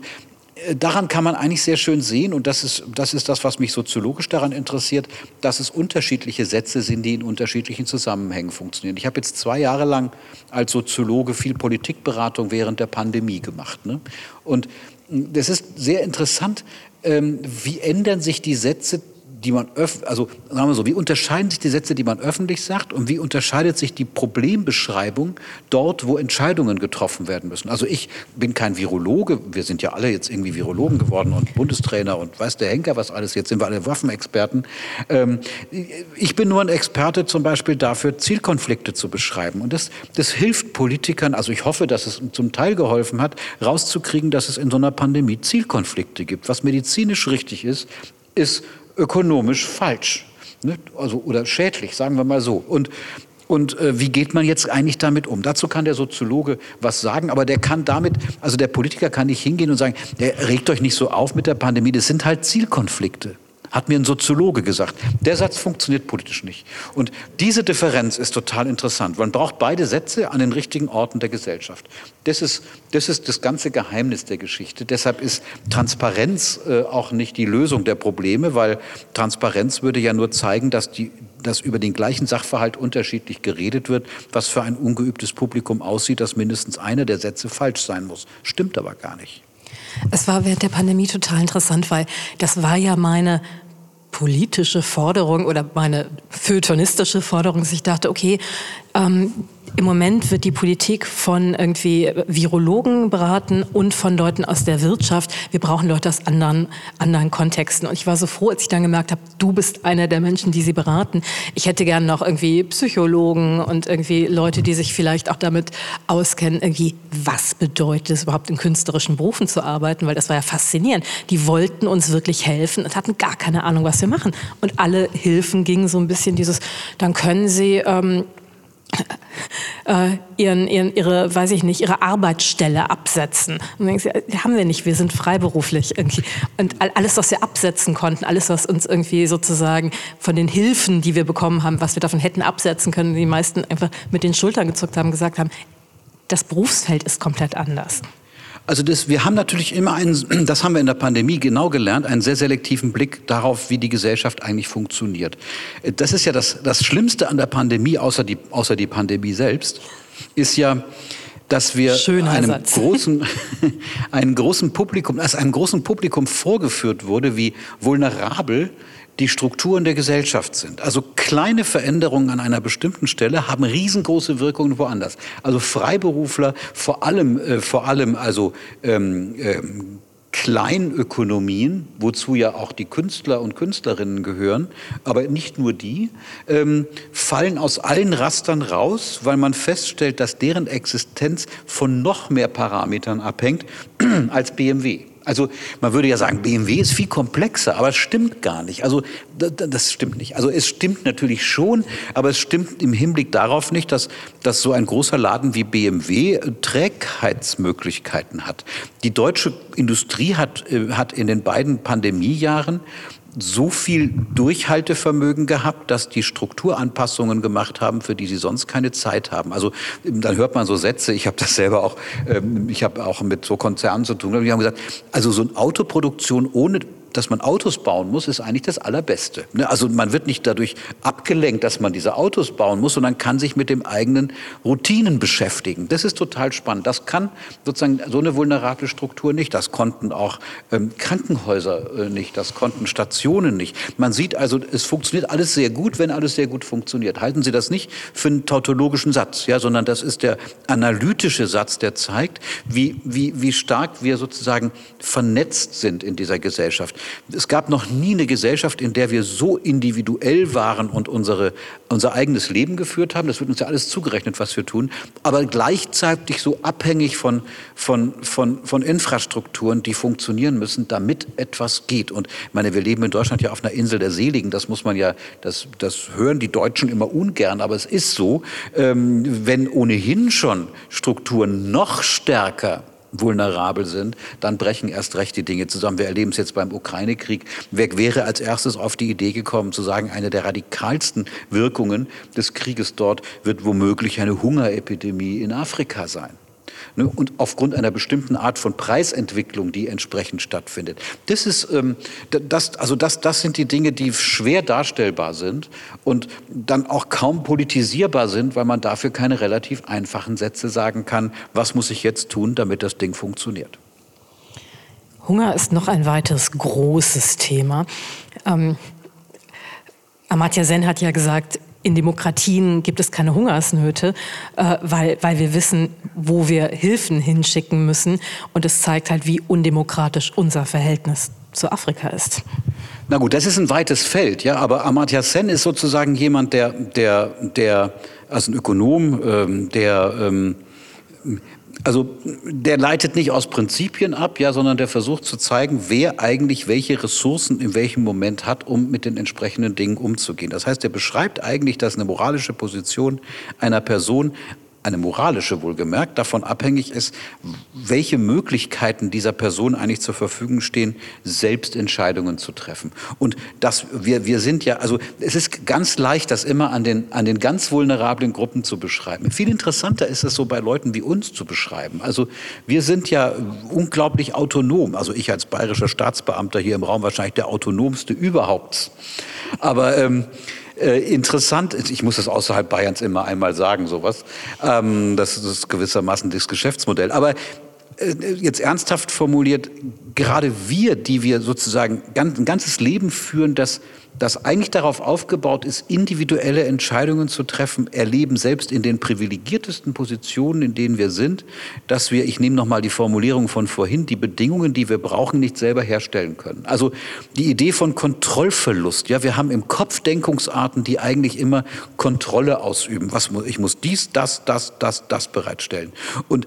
daran kann man eigentlich sehr schön sehen, und das ist, das ist das, was mich soziologisch daran interessiert, dass es unterschiedliche Sätze sind, die in unterschiedlichen Zusammenhängen funktionieren. Ich habe jetzt zwei Jahre lang als Soziologe viel Politikberatung während der Pandemie gemacht. Ne? Und das ist sehr interessant, ähm, wie ändern sich die Sätze die man also sagen wir so, wie unterscheiden sich die Sätze, die man öffentlich sagt und wie unterscheidet sich die Problembeschreibung dort, wo Entscheidungen getroffen werden müssen? Also ich bin kein Virologe, wir sind ja alle jetzt irgendwie Virologen geworden und Bundestrainer und weiß der Henker was alles, jetzt sind wir alle Waffenexperten. Ähm, ich bin nur ein Experte zum Beispiel dafür, Zielkonflikte zu beschreiben und das, das hilft Politikern, also ich hoffe, dass es zum Teil geholfen hat, rauszukriegen, dass es in so einer Pandemie Zielkonflikte gibt. Was medizinisch richtig ist, ist ökonomisch falsch. Ne? Also, oder schädlich, sagen wir mal so. Und, und äh, wie geht man jetzt eigentlich damit um? Dazu kann der Soziologe was sagen, aber der kann damit, also der Politiker kann nicht hingehen und sagen, der regt euch nicht so auf mit der Pandemie, das sind halt Zielkonflikte. Hat mir ein Soziologe gesagt. Der Satz funktioniert politisch nicht. Und diese Differenz ist total interessant. Man braucht beide Sätze an den richtigen Orten der Gesellschaft. Das ist das, ist das ganze Geheimnis der Geschichte. Deshalb ist Transparenz äh, auch nicht die Lösung der Probleme, weil Transparenz würde ja nur zeigen, dass, die, dass über den gleichen Sachverhalt unterschiedlich geredet wird, was für ein ungeübtes Publikum aussieht, dass mindestens einer der Sätze falsch sein muss. Stimmt aber gar nicht. Es war während der Pandemie total interessant, weil das war ja meine politische Forderung oder meine feuilletonistische Forderung, dass ich dachte, okay, ähm, Im Moment wird die Politik von irgendwie Virologen beraten und von Leuten aus der Wirtschaft. Wir brauchen Leute aus anderen, anderen Kontexten. Und ich war so froh, als ich dann gemerkt habe, du bist einer der Menschen, die sie beraten. Ich hätte gern noch irgendwie Psychologen und irgendwie Leute, die sich vielleicht auch damit auskennen, irgendwie, was bedeutet es überhaupt in künstlerischen Berufen zu arbeiten, weil das war ja faszinierend. Die wollten uns wirklich helfen und hatten gar keine Ahnung, was wir machen. Und alle Hilfen gingen so ein bisschen dieses, dann können sie ähm, äh, ihren, ihren, ihre, weiß ich nicht, ihre Arbeitsstelle absetzen. Und denkst, ja, haben wir nicht, wir sind freiberuflich irgendwie. Und alles, was wir absetzen konnten, alles, was uns irgendwie sozusagen von den Hilfen, die wir bekommen haben, was wir davon hätten absetzen können, die meisten einfach mit den Schultern gezuckt haben, gesagt haben, das Berufsfeld ist komplett anders. Also das, wir haben natürlich immer einen, (clears throat) das haben wir in der Pandemie genau gelernt, einen sehr selektiven Blick darauf, wie die Gesellschaft eigentlich funktioniert. Das ist ja das, das Schlimmste an der Pandemie, außer die, außer die Pandemie selbst, ist ja, dass wir einem großen, (laughs) einem großen Publikum, als einem großen Publikum vorgeführt wurde, wie vulnerabel die Strukturen der Gesellschaft sind. Also kleine Veränderungen an einer bestimmten Stelle haben riesengroße Wirkungen woanders. Also Freiberufler, vor allem, äh, vor allem also ähm, ähm, Kleinökonomien, wozu ja auch die Künstler und Künstlerinnen gehören, aber nicht nur die, ähm, fallen aus allen Rastern raus, weil man feststellt, dass deren Existenz von noch mehr Parametern abhängt (clears throat) als BMW. Also man würde ja sagen, BMW ist viel komplexer, aber es stimmt gar nicht. Also das stimmt nicht. Also es stimmt natürlich schon, aber es stimmt im Hinblick darauf nicht, dass, dass so ein großer Laden wie BMW Trägheitsmöglichkeiten hat. Die deutsche Industrie hat, äh, hat in den beiden Pandemiejahren so viel Durchhaltevermögen gehabt, dass die Strukturanpassungen gemacht haben, für die sie sonst keine Zeit haben. Also dann hört man so Sätze, ich habe das selber auch, ähm, ich habe auch mit so Konzernen zu tun, die haben gesagt, also so eine Autoproduktion ohne dass man Autos bauen muss, ist eigentlich das Allerbeste. Ne? Also man wird nicht dadurch abgelenkt, dass man diese Autos bauen muss, sondern kann sich mit dem eigenen Routinen beschäftigen. Das ist total spannend. Das kann sozusagen so eine vulnerable Struktur nicht. Das konnten auch ähm, Krankenhäuser äh, nicht. Das konnten Stationen nicht. Man sieht also, es funktioniert alles sehr gut, wenn alles sehr gut funktioniert. Halten Sie das nicht für einen tautologischen Satz, ja, sondern das ist der analytische Satz, der zeigt, wie, wie, wie stark wir sozusagen vernetzt sind in dieser Gesellschaft. Es gab noch nie eine Gesellschaft, in der wir so individuell waren und unsere, unser eigenes Leben geführt haben. Das wird uns ja alles zugerechnet, was wir tun. Aber gleichzeitig so abhängig von, von, von, von Infrastrukturen, die funktionieren müssen, damit etwas geht. Und ich meine, wir leben in Deutschland ja auf einer Insel der Seligen. Das muss man ja, das, das hören die Deutschen immer ungern. Aber es ist so, ähm, wenn ohnehin schon Strukturen noch stärker vulnerabel sind, dann brechen erst recht die Dinge zusammen. Wir erleben es jetzt beim Ukraine-Krieg. Wer wäre als erstes auf die Idee gekommen, zu sagen, eine der radikalsten Wirkungen des Krieges dort wird womöglich eine Hungerepidemie in Afrika sein? Ne, und aufgrund einer bestimmten Art von Preisentwicklung, die entsprechend stattfindet. Das ist, ähm, das, also das, das sind die Dinge, die schwer darstellbar sind und dann auch kaum politisierbar sind, weil man dafür keine relativ einfachen Sätze sagen kann, was muss ich jetzt tun, damit das Ding funktioniert. Hunger ist noch ein weiteres großes Thema. Ähm, Amartya Sen hat ja gesagt, in Demokratien gibt es keine Hungersnöte, äh, weil, weil wir wissen, wo wir Hilfen hinschicken müssen. Und es zeigt halt, wie undemokratisch unser Verhältnis zu Afrika ist. Na gut, das ist ein weites Feld, ja, aber Amartya Sen ist sozusagen jemand, der, der, der als ein Ökonom, ähm, der ähm, also der leitet nicht aus Prinzipien ab, ja, sondern der versucht zu zeigen, wer eigentlich welche Ressourcen in welchem Moment hat, um mit den entsprechenden Dingen umzugehen. Das heißt, er beschreibt eigentlich, dass eine moralische Position einer Person eine moralische wohlgemerkt, davon abhängig ist, welche Möglichkeiten dieser Person eigentlich zur Verfügung stehen, selbst Entscheidungen zu treffen. Und das, wir, wir sind ja, also es ist ganz leicht, das immer an den, an den ganz vulnerablen Gruppen zu beschreiben. Viel interessanter ist es so bei Leuten wie uns zu beschreiben. Also wir sind ja unglaublich autonom. Also ich als bayerischer Staatsbeamter hier im Raum wahrscheinlich der autonomste überhaupt. Aber ähm, äh, interessant ist, ich muss das außerhalb Bayerns immer einmal sagen, sowas. Ähm, das ist gewissermaßen das Geschäftsmodell. Aber äh, jetzt ernsthaft formuliert, gerade wir, die wir sozusagen ein ganzes Leben führen, das das eigentlich darauf aufgebaut ist, individuelle Entscheidungen zu treffen, erleben selbst in den privilegiertesten Positionen, in denen wir sind, dass wir, ich nehme nochmal die Formulierung von vorhin, die Bedingungen, die wir brauchen, nicht selber herstellen können. Also die Idee von Kontrollverlust. Ja, wir haben im Kopf Denkungsarten, die eigentlich immer Kontrolle ausüben. Was, ich muss dies, das, das, das, das bereitstellen. Und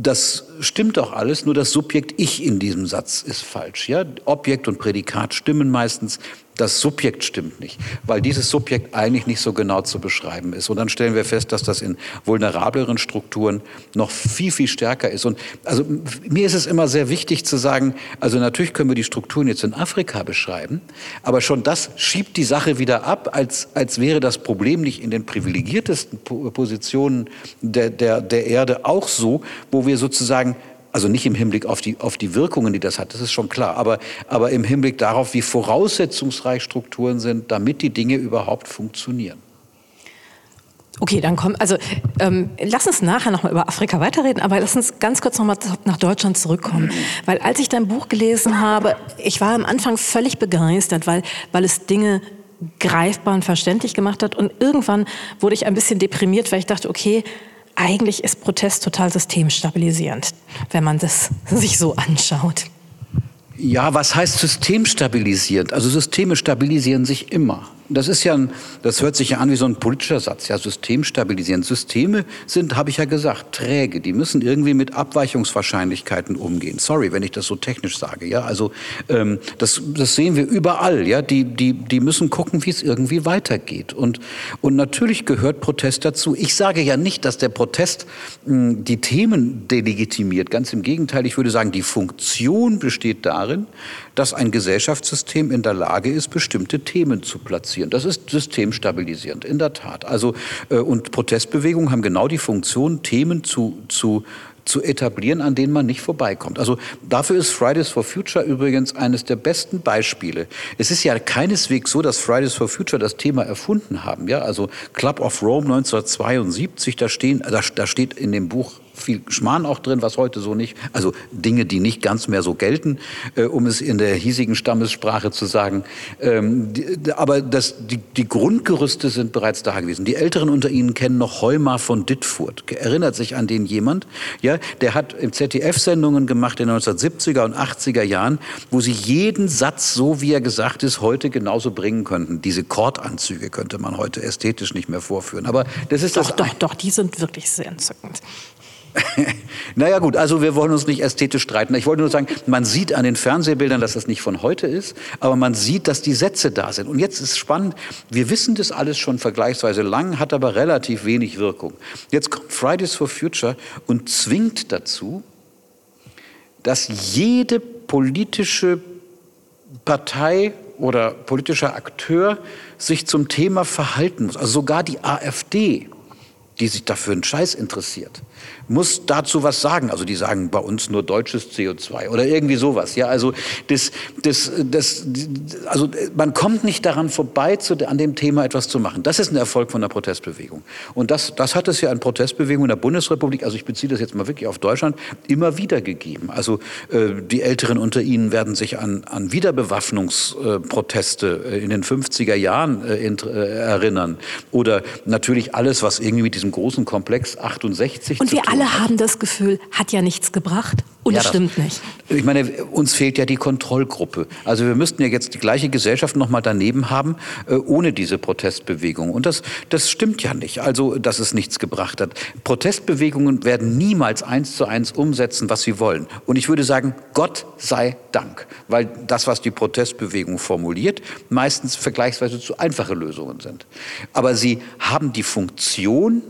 das stimmt doch alles, nur das Subjekt Ich in diesem Satz ist falsch. Ja? Objekt und Prädikat stimmen meistens, das Subjekt stimmt nicht, weil dieses Subjekt eigentlich nicht so genau zu beschreiben ist. Und dann stellen wir fest, dass das in vulnerableren Strukturen noch viel, viel stärker ist. Und also mir ist es immer sehr wichtig zu sagen, also natürlich können wir die Strukturen jetzt in Afrika beschreiben, aber schon das schiebt die Sache wieder ab, als, als wäre das Problem nicht in den privilegiertesten Positionen der, der, der Erde auch so, wo wir sozusagen also nicht im Hinblick auf die, auf die Wirkungen, die das hat, das ist schon klar, aber, aber im Hinblick darauf, wie voraussetzungsreich Strukturen sind, damit die Dinge überhaupt funktionieren. Okay, dann kommen, also ähm, lass uns nachher nochmal über Afrika weiterreden, aber lass uns ganz kurz nochmal nach Deutschland zurückkommen. Weil als ich dein Buch gelesen habe, ich war am Anfang völlig begeistert, weil, weil es Dinge greifbar und verständlich gemacht hat und irgendwann wurde ich ein bisschen deprimiert, weil ich dachte, okay, eigentlich ist Protest total systemstabilisierend, wenn man das (laughs) sich so anschaut. Ja, was heißt systemstabilisierend? Also Systeme stabilisieren sich immer. Das ist ja, ein, das hört sich ja an wie so ein politischer Satz, ja, System stabilisieren. Systeme sind, habe ich ja gesagt, träge. Die müssen irgendwie mit Abweichungswahrscheinlichkeiten umgehen. Sorry, wenn ich das so technisch sage, ja. Also ähm, das, das sehen wir überall, ja. Die, die, die müssen gucken, wie es irgendwie weitergeht. Und, und natürlich gehört Protest dazu. Ich sage ja nicht, dass der Protest mh, hm, die Themen delegitimiert. Ganz im Gegenteil, ich würde sagen, die Funktion besteht darin, dass ein Gesellschaftssystem in der Lage ist, bestimmte Themen zu platzieren. Das ist systemstabilisierend, in der Tat. Also, äh, und Protestbewegungen haben genau die Funktion, Themen zu, zu zu etablieren, an denen man nicht vorbeikommt. Also dafür ist Fridays for Future übrigens eines der besten Beispiele. Es ist ja keineswegs so, dass Fridays for Future das Thema erfunden haben. Ja, also Club of Rome 1972, da, stehen, da, da steht in dem Buch viel Schmarrn auch drin, was heute so nicht, also Dinge, die nicht ganz mehr so gelten, äh, um es in der hiesigen Stammessprache zu sagen. Ähm, die, aber das, die, die Grundgerüste sind bereits da gewesen. Die Älteren unter Ihnen kennen noch Heumar von Dittfurt. Erinnert sich an den jemand? Ja, der hat im ZDF Sendungen gemacht in den 1970er und 80er Jahren, wo sie jeden Satz, so wie er gesagt ist, heute genauso bringen könnten. Diese Kordanzüge könnte man heute ästhetisch nicht mehr vorführen. Aber das ist doch, das doch, doch, die sind wirklich sehr entzückend. (laughs) naja gut, also wir wollen uns nicht ästhetisch streiten. Ich wollte nur sagen, man sieht an den Fernsehbildern, dass das nicht von heute ist, aber man sieht, dass die Sätze da sind. Und jetzt ist spannend, wir wissen das alles schon vergleichsweise lang, hat aber relativ wenig Wirkung. Jetzt kommt Fridays for Future und zwingt dazu, dass jede politische Partei oder politischer Akteur sich zum Thema verhalten muss. Also sogar die AfD, die sich dafür einen Scheiß interessiert muss dazu was sagen. Also die sagen bei uns nur deutsches CO2 oder irgendwie sowas. Ja, also das, das, das, also man kommt nicht daran vorbei, zu, an dem Thema etwas zu machen. Das ist ein Erfolg von der Protestbewegung. Und das, das hat es ja an Protestbewegungen in der Bundesrepublik, also ich beziehe das jetzt mal wirklich auf Deutschland, immer wieder gegeben. Also äh, die Älteren unter Ihnen werden sich an, an Wiederbewaffnungsproteste äh, in den 50er Jahren äh, äh, erinnern. Oder natürlich alles, was irgendwie mit diesem großen Komplex 68 Und wir alle alle haben das Gefühl, hat ja nichts gebracht. Und ja, das stimmt nicht. Ich meine, uns fehlt ja die Kontrollgruppe. Also wir müssten ja jetzt die gleiche Gesellschaft noch mal daneben haben, äh, ohne diese Protestbewegung. Und das, das stimmt ja nicht. Also, dass es nichts gebracht hat. Protestbewegungen werden niemals eins zu eins umsetzen, was sie wollen. Und ich würde sagen, Gott sei Dank. Weil das, was die Protestbewegung formuliert, meistens vergleichsweise zu einfache Lösungen sind. Aber sie haben die Funktion,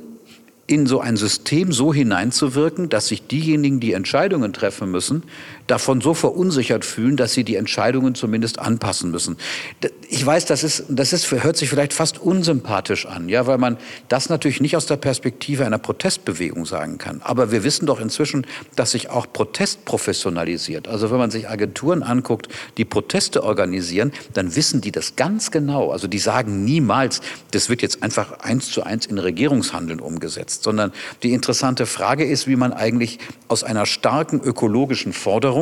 in so ein System so hineinzuwirken, dass sich diejenigen, die Entscheidungen treffen müssen, davon so verunsichert fühlen, dass sie die Entscheidungen zumindest anpassen müssen. Ich weiß, das ist, das ist, hört sich vielleicht fast unsympathisch an, ja, weil man das natürlich nicht aus der Perspektive einer Protestbewegung sagen kann. Aber wir wissen doch inzwischen, dass sich auch Protest professionalisiert. Also wenn man sich Agenturen anguckt, die Proteste organisieren, dann wissen die das ganz genau. Also die sagen niemals, das wird jetzt einfach eins zu eins in Regierungshandeln umgesetzt sondern die interessante Frage ist, wie man eigentlich aus einer starken ökologischen Forderung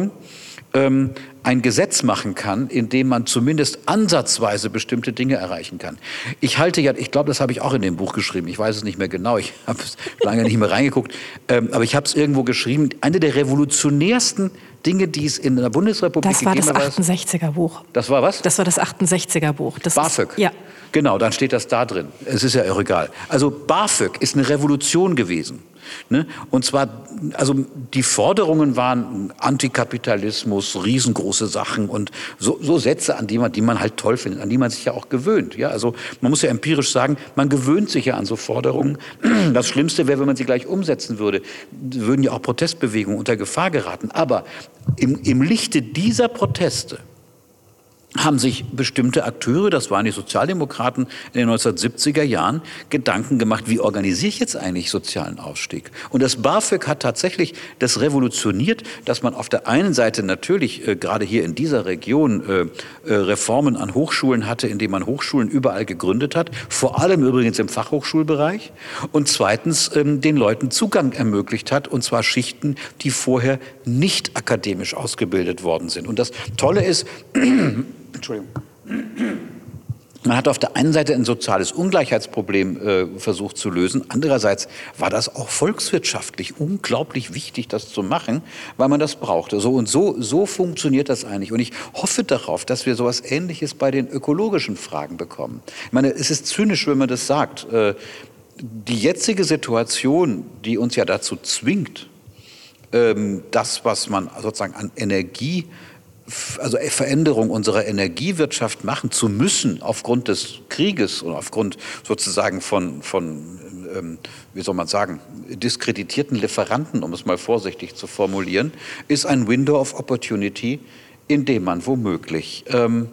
ähm, ein Gesetz machen kann, in dem man zumindest ansatzweise bestimmte Dinge erreichen kann. Ich halte ja, ich glaube, das habe ich auch in dem Buch geschrieben, ich weiß es nicht mehr genau, ich habe es (laughs) lange nicht mehr reingeguckt, ähm, aber ich habe es irgendwo geschrieben, eine der revolutionärsten Dinge, die es in der Bundesrepublik Das war das gegeben hat. 68er Buch. Das war was? Das war das 68er Buch. Das BAföG. Ist, ja. Genau, dann steht das da drin. Es ist ja auch egal. Also BAföG ist eine Revolution gewesen. Ne? Und zwar, also die Forderungen waren Antikapitalismus, riesengroße Sachen und so, so Sätze, an die man, die man halt toll findet, an die man sich ja auch gewöhnt. Ja? Also man muss ja empirisch sagen, man gewöhnt sich ja an so Forderungen. Das Schlimmste wäre, wenn man sie gleich umsetzen würde. Würden ja auch Protestbewegungen unter Gefahr geraten. Aber im, im Lichte dieser Proteste haben sich bestimmte Akteure, das waren die Sozialdemokraten in den 1970er Jahren, Gedanken gemacht, wie organisiere ich jetzt eigentlich sozialen Ausstieg? Und das BAföG hat tatsächlich das revolutioniert, dass man auf der einen Seite natürlich äh, gerade hier in dieser Region äh, äh, Reformen an Hochschulen hatte, indem man Hochschulen überall gegründet hat, vor allem übrigens im Fachhochschulbereich, und zweitens ähm, den Leuten Zugang ermöglicht hat, und zwar Schichten, die vorher nicht akademisch ausgebildet worden sind. Und das Tolle ist, (clears throat) Entschuldigung. Man hat auf der einen Seite ein soziales Ungleichheitsproblem äh, versucht zu lösen. Andererseits war das auch volkswirtschaftlich unglaublich wichtig, das zu machen, weil man das brauchte. So und so, so funktioniert das eigentlich. Und ich hoffe darauf, dass wir sowas Ähnliches bei den ökologischen Fragen bekommen. Ich meine, es ist zynisch, wenn man das sagt. Äh, die jetzige Situation, die uns ja dazu zwingt, ähm, das, was man sozusagen an Energie also Veränderung unserer Energiewirtschaft machen zu müssen aufgrund des Krieges und aufgrund sozusagen von, von ähm, wie soll man sagen, diskreditierten Lieferanten, um es mal vorsichtig zu formulieren, ist ein Window of Opportunity, in dem man womöglich ähm,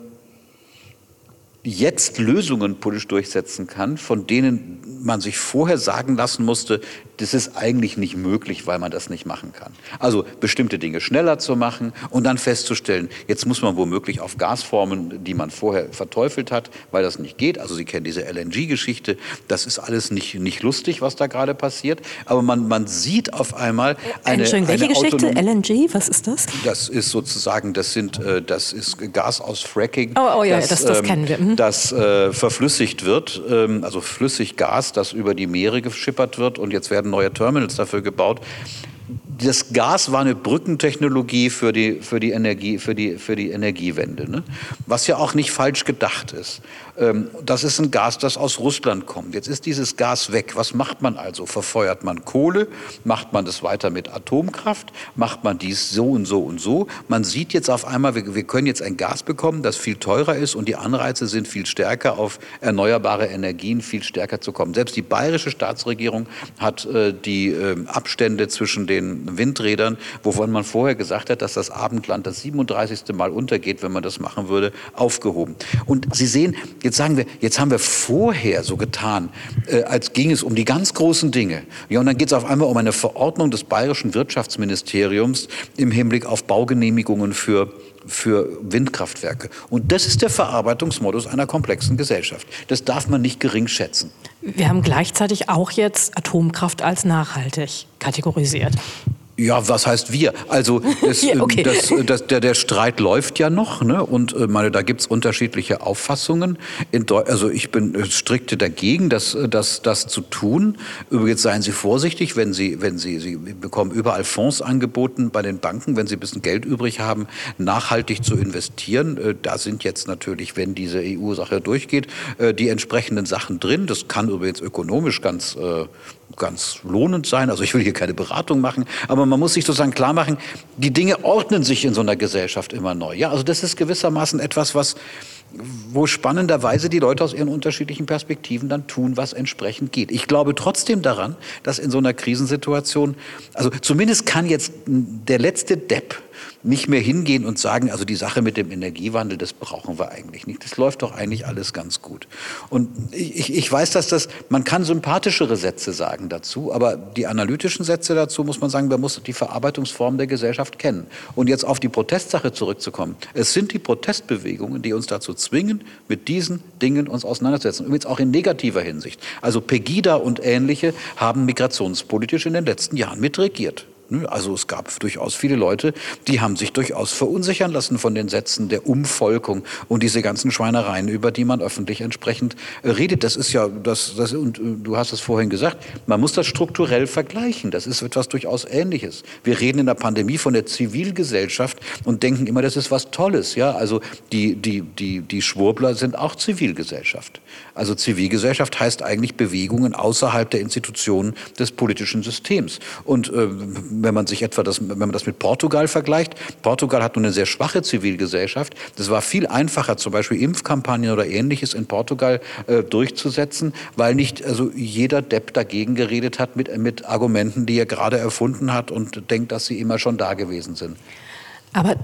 jetzt Lösungen politisch durchsetzen kann, von denen man sich vorher sagen lassen musste, das ist eigentlich nicht möglich, weil man das nicht machen kann. Also bestimmte Dinge schneller zu machen und dann festzustellen, jetzt muss man womöglich auf Gasformen, die man vorher verteufelt hat, weil das nicht geht. Also Sie kennen diese LNG-Geschichte. Das ist alles nicht, nicht lustig, was da gerade passiert. Aber man, man sieht auf einmal eine, Entschuldigung, welche eine Geschichte? LNG, was ist das? das ist sozusagen, das sind, äh, das ist Gas aus Fracking. Oh, oh ja, das- das kennen wir. Mhm. Das äh, verflüssigt wird, ähm, also Flüssiggas, das über die Meere geschippert wird und jetzt werden neue Terminals dafür gebaut. Das Gas war eine Brückentechnologie für die, für die, Energie, für die, für die Energiewende, ne? was ja auch nicht falsch gedacht ist. Ähm, das ist ein Gas, das aus Russland kommt. Jetzt ist dieses Gas weg. Was macht man also? Verfeuert man Kohle? Macht man das weiter mit Atomkraft? Macht man dies so und so und so? Man sieht jetzt auf einmal, wir, können jetzt ein Gas bekommen, das viel teurer ist und die Anreize sind viel stärker, auf erneuerbare Energien viel stärker zu kommen. Selbst die bayerische Staatsregierung hat äh, die äh, Abstände zwischen den Windrädern, wovon man vorher gesagt hat, dass das Abendland das 37. Mal untergeht, wenn man das machen würde, aufgehoben. Und Sie sehen, jetzt sagen wir, jetzt haben wir vorher so getan, äh, als ging es um die ganz großen Dinge. Ja, und dann geht es auf einmal um eine Verordnung des bayerischen Wirtschaftsministeriums im Hinblick auf Baugenehmigungen für für Windkraftwerke. Und das ist der Verarbeitungsmodus einer komplexen Gesellschaft. Das darf man nicht gering schätzen. Wir haben gleichzeitig auch jetzt Atomkraft als nachhaltig kategorisiert. Ja, was heißt wir? Also (laughs) es, Ja, okay. das, das, der, der Streit läuft ja noch, ne? Und äh, meine, da gibt's unterschiedliche Auffassungen. Also ich bin äh, strikte dagegen, das, äh, das, das zu tun. Übrigens seien Sie vorsichtig, wenn Sie, wenn Sie, Sie bekommen überall Fonds angeboten bei den Banken, wenn Sie ein bisschen Geld übrig haben, nachhaltig zu investieren. Da sind jetzt natürlich, wenn diese EU-Sache durchgeht, die entsprechenden Sachen drin. Das kann übrigens ökonomisch ganz ganz lohnend sein. Also ich will hier keine Beratung machen, aber man muss sich sozusagen klar machen, die Dinge ordnen sich in so einer Gesellschaft immer neu. Ja, also das ist gewissermaßen etwas, was wo spannenderweise die Leute aus ihren unterschiedlichen Perspektiven dann tun, was entsprechend geht. Ich glaube trotzdem daran, dass in so einer Krisensituation, also zumindest kann jetzt der letzte Depp nicht mehr hingehen und sagen, also die Sache mit dem Energiewandel, das brauchen wir eigentlich nicht. Das läuft doch eigentlich alles ganz gut. Und ich, ich weiß, dass das, man kann sympathischere Sätze sagen dazu, aber die analytischen Sätze dazu muss man sagen, man muss die Verarbeitungsform der Gesellschaft kennen. Und jetzt auf die Protestsache zurückzukommen. Es sind die Protestbewegungen, die uns dazu zwingen, mit diesen Dingen uns auseinanderzusetzen. Übrigens auch in negativer Hinsicht. Also Pegida und ähnliche haben migrationspolitisch in den letzten Jahren mitregiert. Ne? Also es gab durchaus viele Leute, die haben sich durchaus verunsichern lassen von den Sätzen der Umvolkung und diese ganzen Schweinereien, über die man öffentlich entsprechend redet. Das ist ja, das, das, und äh, du hast es vorhin gesagt, man muss das strukturell vergleichen. Das ist etwas durchaus Ähnliches. Wir reden in der Pandemie von der Zivilgesellschaft und denken immer, das ist was Tolles. Ja, also die, die, die, die Schwurbler sind auch Zivilgesellschaft. Also Zivilgesellschaft heißt eigentlich Bewegungen außerhalb der Institutionen des politischen Systems. Und äh, wenn man sich etwa das, wenn man das mit Portugal vergleicht, Portugal hat nun eine sehr schwache Zivilgesellschaft. Das war viel einfacher, zum Beispiel Impfkampagnen oder ähnliches in Portugal äh, durchzusetzen, weil nicht also jeder Depp dagegen geredet hat mit, mit Argumenten, die er gerade erfunden hat und denkt, dass sie immer schon da gewesen sind. Aber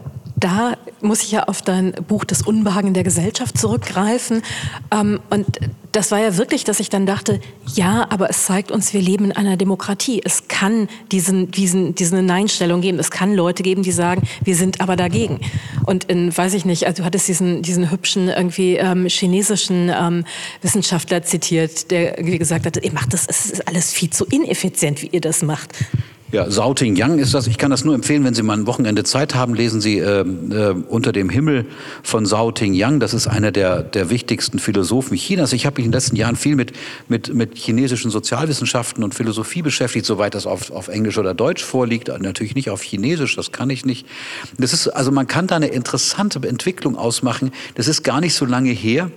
da muss ich ja auf dein Buch Das Unbehagen der Gesellschaft zurückgreifen. Ähm, und das war ja wirklich, dass ich dann dachte, ja, aber es zeigt uns, wir leben in einer Demokratie. Es kann diesen, diesen, diese Nein-Stellung geben. Es kann Leute geben, die sagen, wir sind aber dagegen. Und in, weiß ich nicht, also du hattest diesen, diesen hübschen irgendwie ähm, chinesischen ähm, Wissenschaftler zitiert, der irgendwie gesagt hat, ihr macht das, es ist alles viel zu ineffizient, wie ihr das macht. Ja, Sauting Yang ist das. Ich kann das nur empfehlen, wenn Sie mal ein Wochenende Zeit haben, lesen Sie äh, äh, Unter dem Himmel von Sauting Yang. Das ist einer der, der wichtigsten Philosophen Chinas. Ich habe mich in den letzten Jahren viel mit, mit, mit chinesischen Sozialwissenschaften und Philosophie beschäftigt, soweit das auf, auf Englisch oder Deutsch vorliegt. Natürlich nicht auf Chinesisch, das kann ich nicht. Das ist, also man kann da eine interessante Entwicklung ausmachen. Das ist gar nicht so lange her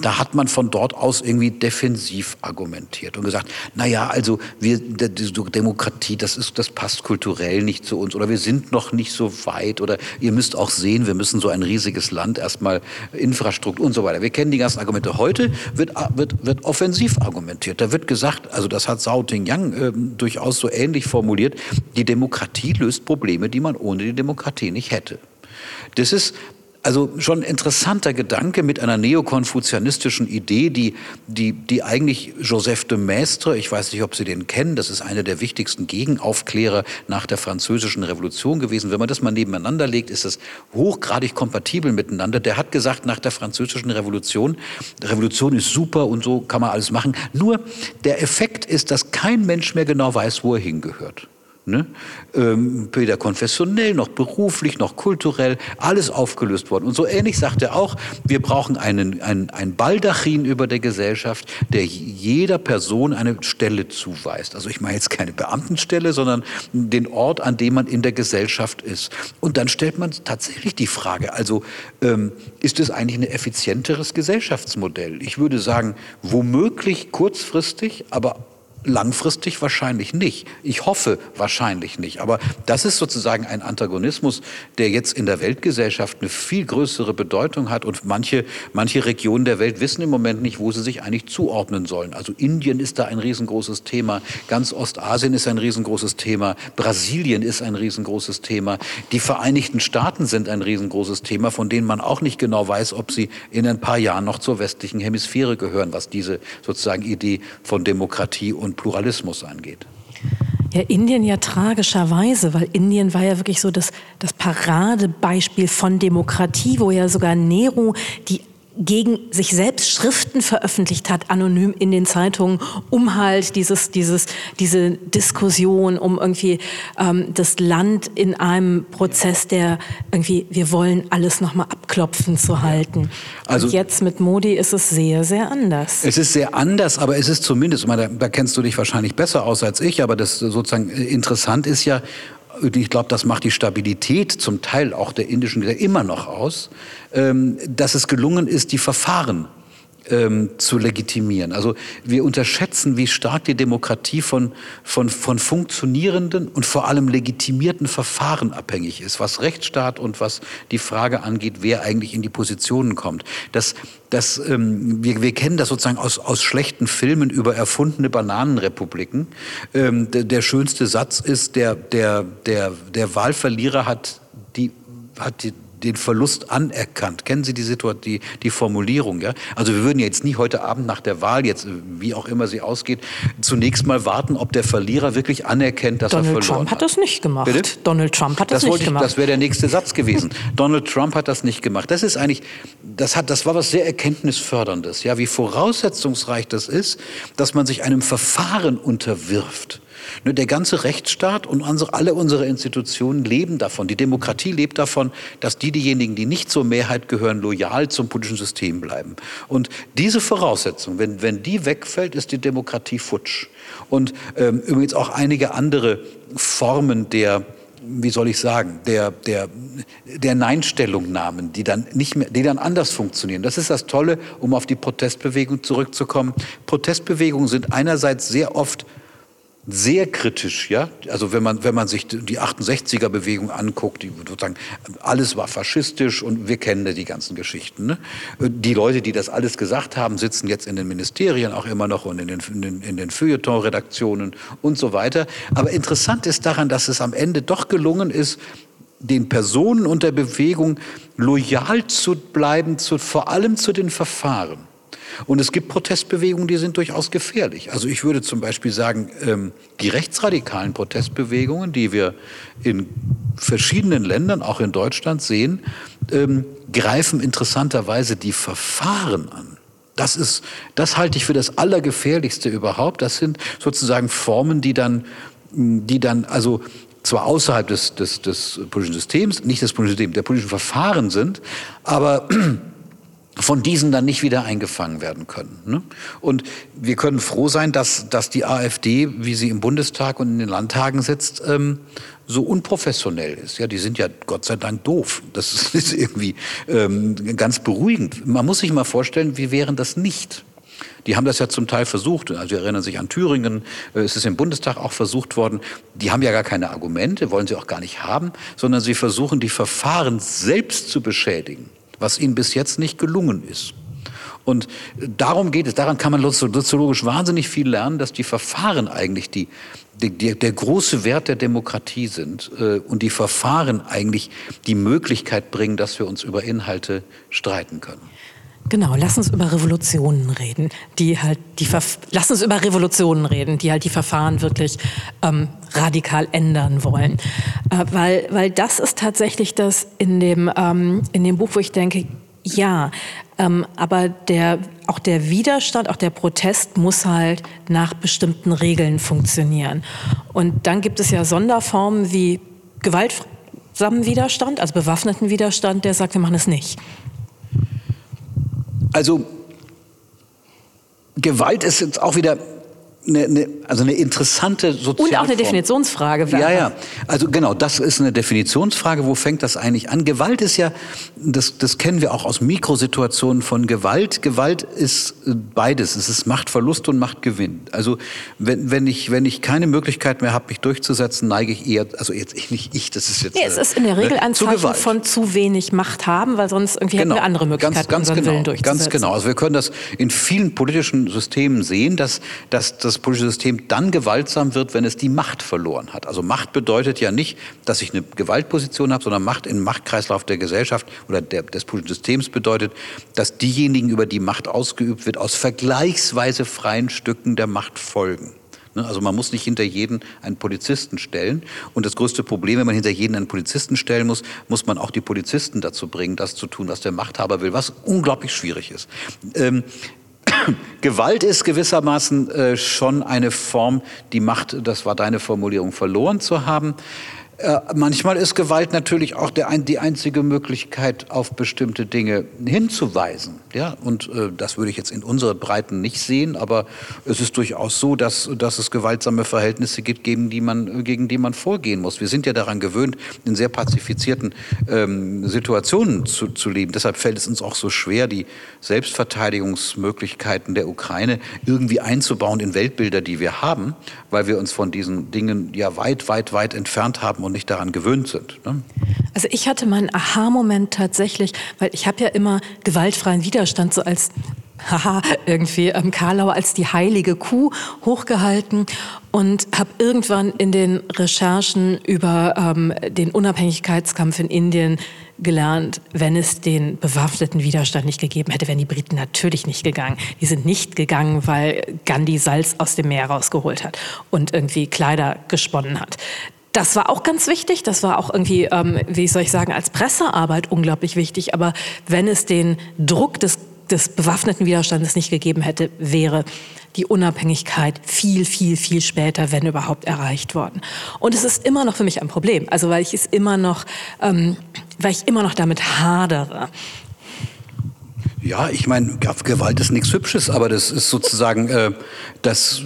da hat man von dort aus irgendwie defensiv argumentiert und gesagt, na ja, also wir, die Demokratie, das ist, das passt kulturell nicht zu uns oder wir sind noch nicht so weit oder ihr müsst auch sehen, wir müssen so ein riesiges Land erstmal Infrastruktur und so weiter. Wir kennen die ganzen Argumente. Heute wird, wird, wird offensiv argumentiert. Da wird gesagt, also das hat Zhao Tingyang äh, durchaus so ähnlich formuliert, die Demokratie löst Probleme, die man ohne die Demokratie nicht hätte. Das ist also schon interessanter Gedanke mit einer neokonfuzianistischen Idee, die, die, die eigentlich Joseph de Maistre, ich weiß nicht, ob Sie den kennen, das ist einer der wichtigsten Gegenaufklärer nach der französischen Revolution gewesen. Wenn man das mal nebeneinander legt, ist das hochgradig kompatibel miteinander. Der hat gesagt, nach der französischen Revolution, Revolution ist super und so kann man alles machen. Nur der Effekt ist, dass kein Mensch mehr genau weiß, wo er hingehört. Ne? Ähm, weder konfessionell noch beruflich noch kulturell, alles aufgelöst worden. Und so ähnlich sagt er auch, wir brauchen einen, einen, ein Baldachin über der Gesellschaft, der jeder Person eine Stelle zuweist. Also ich meine jetzt keine Beamtenstelle, sondern den Ort, an dem man in der Gesellschaft ist. Und dann stellt man tatsächlich die Frage, also ähm, ist es eigentlich ein effizienteres Gesellschaftsmodell? Ich würde sagen, womöglich kurzfristig, aber Langfristig wahrscheinlich nicht. Ich hoffe wahrscheinlich nicht. Aber das ist sozusagen ein Antagonismus, der jetzt in der Weltgesellschaft eine viel größere Bedeutung hat. Und manche, manche Regionen der Welt wissen im Moment nicht, wo sie sich eigentlich zuordnen sollen. Also Indien ist da ein riesengroßes Thema. Ganz Ostasien ist ein riesengroßes Thema. Brasilien ist ein riesengroßes Thema. Die Vereinigten Staaten sind ein riesengroßes Thema, von denen man auch nicht genau weiß, ob sie in ein paar Jahren noch zur westlichen Hemisphäre gehören, was diese sozusagen Idee von Demokratie und und Pluralismus angeht. Ja, Indien ja tragischerweise, weil Indien war ja wirklich so das, das Paradebeispiel von Demokratie, wo ja sogar Nehru die gegen sich selbst Schriften veröffentlicht hat, anonym in den Zeitungen, um halt dieses, dieses, diese Diskussion, um irgendwie ähm, das Land in einem Prozess, der irgendwie, wir wollen alles nochmal abklopfen zu halten. Also Und jetzt mit Modi ist es sehr, sehr anders. Es ist sehr anders, aber es ist zumindest, da, da kennst du dich wahrscheinlich besser aus als ich, aber das sozusagen interessant ist ja, ich glaube, das macht die Stabilität zum Teil auch der indischen immer noch aus, ähm, dass es gelungen ist, die Verfahren ähm, zu legitimieren. Also wir unterschätzen, wie stark die Demokratie von, von, von funktionierenden und vor allem legitimierten Verfahren abhängig ist, was Rechtsstaat und was die Frage angeht, wer eigentlich in die Positionen kommt. Das, das, ähm, wir, wir kennen das sozusagen aus, aus schlechten Filmen über erfundene Bananenrepubliken. Ähm, der, der schönste Satz ist, der, der, der, der Wahlverlierer hat die, hat die den Verlust anerkannt. Kennen Sie die Situation, die, die Formulierung? Ja? Also wir würden jetzt nie heute Abend nach der Wahl, jetzt wie auch immer sie ausgeht, zunächst mal warten, ob der Verlierer wirklich anerkennt, dass Donald er verloren Trump hat das nicht gemacht. Bitte? Donald Trump hat das, das nicht ich, gemacht. Das wäre der nächste Satz gewesen. (laughs) Donald Trump hat das nicht gemacht. Das ist eigentlich, das hat, das war was sehr erkenntnisförderndes. Ja, wie voraussetzungsreich das ist, dass man sich einem Verfahren unterwirft. Der ganze Rechtsstaat und unsere, alle unsere Institutionen leben davon. Die Demokratie lebt davon, dass die, diejenigen, die nicht zur Mehrheit gehören, loyal zum politischen System bleiben. Und diese Voraussetzung, wenn, wenn die wegfällt, ist die Demokratie futsch. Und ähm, übrigens auch einige andere Formen der, wie soll ich sagen, der, der, der Nein-Stellungnahmen, die dann nicht mehr, die dann anders funktionieren. Das ist das Tolle, um auf die Protestbewegung zurückzukommen. Protestbewegungen sind einerseits sehr oft sehr kritisch, ja. Also wenn man, wenn man sich die 68er-Bewegung anguckt, die sozusagen alles war faschistisch und wir kennen die ganzen Geschichten. Ne? Die Leute, die das alles gesagt haben, sitzen jetzt in den Ministerien auch immer noch und in den, in den, in den Feuilleton-Redaktionen und so weiter. Aber interessant ist daran, dass es am Ende doch gelungen ist, den Personen und der Bewegung loyal zu bleiben, zu, vor allem zu den Verfahren. Und es gibt Protestbewegungen, die sind durchaus gefährlich. Also ich würde zum Beispiel sagen, ähm, die rechtsradikalen Protestbewegungen, die wir in verschiedenen Ländern, auch in Deutschland sehen, ähm, greifen interessanterweise die Verfahren an. Das ist, das halte ich für das Allergefährlichste überhaupt. Das sind sozusagen Formen, die dann, die dann also zwar außerhalb des, des, des politischen Systems, nicht des politischen Systems, der politischen Verfahren sind, aber von diesen dann nicht wieder eingefangen werden können. Ne? Und wir können froh sein, dass, dass die AfD, wie sie im Bundestag und in den Landtagen sitzt, ähm, so unprofessionell ist. Ja, die sind ja Gott sei Dank doof. Das (laughs) ist irgendwie ähm, ganz beruhigend. Man muss sich mal vorstellen, wie wären das nicht? Die haben das ja zum Teil versucht. Also wir erinnern sich an Thüringen. Äh, es ist im Bundestag auch versucht worden. Die haben ja gar keine Argumente, wollen sie auch gar nicht haben, sondern sie versuchen, die Verfahren selbst zu beschädigen was ihnen bis jetzt nicht gelungen ist. Und darum geht es, daran kann man soziologisch wahnsinnig viel lernen, dass die Verfahren eigentlich die, die, der große Wert der Demokratie sind äh, und die Verfahren eigentlich die Möglichkeit bringen, dass wir uns über Inhalte streiten können. Genau, lass uns über Revolutionen reden, die halt die Verf lass uns über Revolutionen reden, die halt die Verfahren wirklich ähm, radikal ändern wollen, äh, weil weil das ist tatsächlich das in dem ähm, in dem Buch, wo ich denke, ja, ähm, aber der auch der Widerstand, auch der Protest muss halt nach bestimmten Regeln funktionieren. Und dann gibt es ja Sonderformen wie gewaltsamen Widerstand, also bewaffneten Widerstand, der sagt, wir machen es nicht. Also Gewalt ist jetzt auch wieder eine, eine, also eine interessante soziale Und auch eine Definitionsfrage. Ja, ja. Also genau, das ist eine Definitionsfrage. Wo fängt das eigentlich an? Gewalt ist ja, das, das kennen wir auch aus Mikrosituationen von Gewalt. Gewalt ist äh, beides. Es ist Machtverlust und Machtgewinn. Also wenn, wenn, ich, wenn ich keine Möglichkeit mehr habe, mich durchzusetzen, neige ich eher, also jetzt ich nicht ich, das ist jetzt. Nee, es ist in der Regel äh, ein Zeichen von zu wenig Macht haben, weil sonst irgendwie genau. hätten wir andere Möglichkeiten, ganz, ganz unseren genau, Willen durchzusetzen. Ganz genau. Also wir können das in vielen politischen Systemen sehen, dass, dass das politische System dann gewaltsam wird, wenn es die Macht verloren hat. Also Macht bedeutet ja nicht, dass ich eine Gewaltposition habe, sondern Macht im Machtkreislauf der Gesellschaft oder der, des politischen Systems bedeutet, dass diejenigen, über die Macht ausgeübt wird, aus vergleichsweise freien Stücken der Macht folgen. Ne, also man muss nicht hinter jeden einen Polizisten stellen. Und das größte Problem, wenn man hinter jeden einen Polizisten stellen muss, muss man auch die Polizisten dazu bringen, das zu tun, was der Machthaber will, was unglaublich schwierig ist. Ähm, (coughs) Gewalt ist gewissermaßen äh, schon eine Form, die Macht, das war deine Formulierung, verloren zu haben. Äh, manchmal ist Gewalt natürlich auch der, die einzige Möglichkeit, auf bestimmte Dinge hinzuweisen. Ja? Und äh, das würde ich jetzt in unserer Breiten nicht sehen, aber es ist durchaus so, dass, dass es gewaltsame Verhältnisse gibt, gegen die, man, gegen die man vorgehen muss. Wir sind ja daran gewöhnt, in sehr pazifizierten ähm, Situationen zu, zu leben. Deshalb fällt es uns auch so schwer, die Selbstverteidigungsmöglichkeiten der Ukraine irgendwie einzubauen in Weltbilder, die wir haben, weil wir uns von diesen Dingen ja weit, weit, weit entfernt haben und nicht daran gewöhnt sind. Ne? Also ich hatte meinen Aha-Moment tatsächlich, weil ich habe ja immer gewaltfreien Widerstand so als haha, irgendwie ähm, Karlau als die heilige Kuh hochgehalten und habe irgendwann in den Recherchen über ähm, den Unabhängigkeitskampf in Indien gelernt, wenn es den bewaffneten Widerstand nicht gegeben hätte, wären die Briten natürlich nicht gegangen. Die sind nicht gegangen, weil Gandhi Salz aus dem Meer rausgeholt hat und irgendwie Kleider gesponnen hat. Das war auch ganz wichtig. Das war auch irgendwie, ähm, wie soll ich sagen, als Pressearbeit unglaublich wichtig. Aber wenn es den Druck des, des bewaffneten Widerstandes nicht gegeben hätte, wäre die Unabhängigkeit viel, viel, viel später, wenn überhaupt, erreicht worden. Und es ist immer noch für mich ein Problem. Also weil ich es immer noch, ähm, weil ich immer noch damit hadere. Ja, ich meine, Gewalt ist nichts Hübsches, aber das ist sozusagen äh, das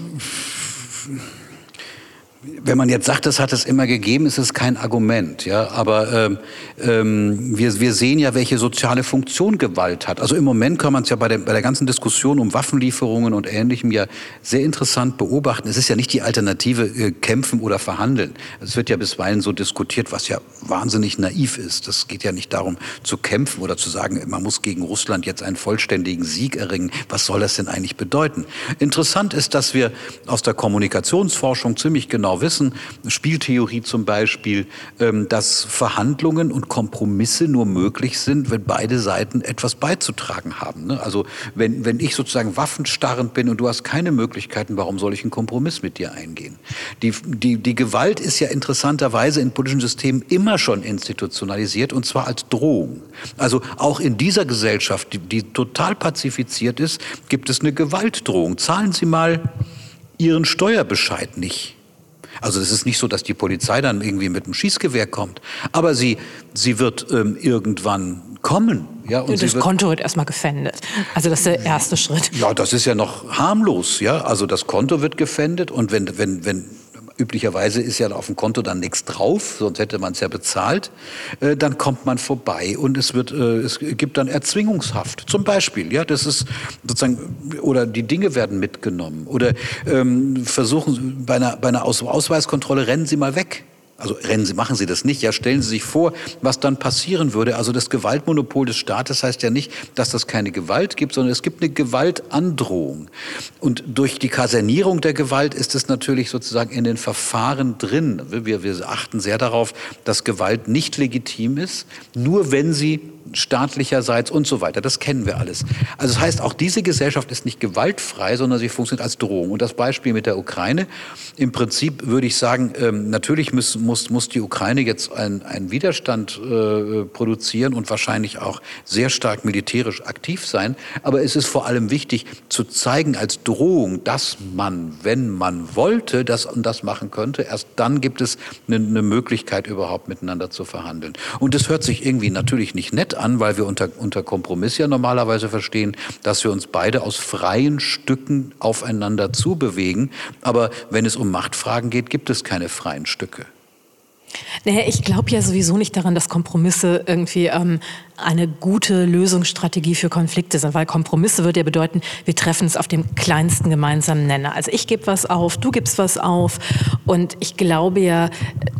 wenn man jetzt sagt, das hat es immer gegeben, ist es kein Argument. Ja? Aber ähm, ähm, wir, wir sehen ja, welche soziale Funktion Gewalt hat. Also im Moment kann man es ja bei der, bei der ganzen Diskussion um Waffenlieferungen und Ähnlichem ja sehr interessant beobachten. Es ist ja nicht die Alternative äh, kämpfen oder verhandeln. Es wird ja bisweilen so diskutiert, was ja wahnsinnig naiv ist. Das geht ja nicht darum zu kämpfen oder zu sagen, man muss gegen Russland jetzt einen vollständigen Sieg erringen. Was soll das denn eigentlich bedeuten? Interessant ist, dass wir aus der Kommunikationsforschung ziemlich genau wissen, wissen, Spieltheorie zum Beispiel, ähm, dass Verhandlungen und Kompromisse nur möglich sind, wenn beide Seiten etwas beizutragen haben. Ne? Also wenn, wenn ich sozusagen waffenstarrend bin und du hast keine Möglichkeiten, warum soll ich einen Kompromiss mit dir eingehen? Die, die, die Gewalt ist ja interessanterweise in politischen Systemen immer schon institutionalisiert und zwar als Drohung. Also auch in dieser Gesellschaft, die, die total pazifiziert ist, gibt es eine Gewaltdrohung. Zahlen Sie mal Ihren Steuerbescheid nicht. Also es ist nicht so, dass die Polizei dann irgendwie mit dem Schießgewehr kommt, aber sie, sie wird ähm, irgendwann kommen. Ja, und das Konto wird erstmal gefändet. Also das ist der erste Schritt. Ja, das ist ja noch harmlos. Ja, also das Konto wird gefändet und wenn, wenn, wenn üblicherweise ist ja auf dem Konto dann nichts drauf, sonst hätte man es ja bezahlt, äh, dann kommt man vorbei und es wird, äh, es gibt dann Erzwingungshaft. Zum Beispiel, ja, das ist sozusagen, oder die Dinge werden mitgenommen oder ähm, versuchen, bei einer, bei einer Aus Ausweiskontrolle rennen Sie mal weg. Also rennen Sie, machen Sie das nicht. Ja, stellen Sie sich vor, was dann passieren würde. Also das Gewaltmonopol des Staates heißt ja nicht, dass das keine Gewalt gibt, sondern es gibt eine Gewaltandrohung. Und durch die Kasernierung der Gewalt ist es natürlich sozusagen in den Verfahren drin. Wir, wir achten sehr darauf, dass Gewalt nicht legitim ist, nur wenn sie staatlicherseits und so weiter. Das kennen wir alles. Also das heißt, auch diese Gesellschaft ist nicht gewaltfrei, sondern sie funktioniert als Drohung. Und das Beispiel mit der Ukraine, im Prinzip würde ich sagen, ähm, natürlich muss, muss, muss die Ukraine jetzt einen Widerstand äh, produzieren und wahrscheinlich auch sehr stark militärisch aktiv sein. Aber es ist vor allem wichtig zu zeigen als Drohung, dass man, wenn man wollte, das und das machen könnte, erst dann gibt es eine, eine Möglichkeit, überhaupt miteinander zu verhandeln. Und es hört sich irgendwie natürlich nicht nett an, weil wir unter, unter Kompromiss ja normalerweise verstehen, dass wir uns beide aus freien Stücken aufeinander zubewegen. Aber wenn es um Machtfragen geht, gibt es keine freien Stücke. Naja, ich glaube ja sowieso nicht daran, dass Kompromisse irgendwie ähm, eine gute Lösungsstrategie für Konflikte sind, weil Kompromisse würde ja bedeuten, wir treffen es auf dem kleinsten gemeinsamen Nenner. Also ich gebe was auf, du gibst was auf und ich glaube ja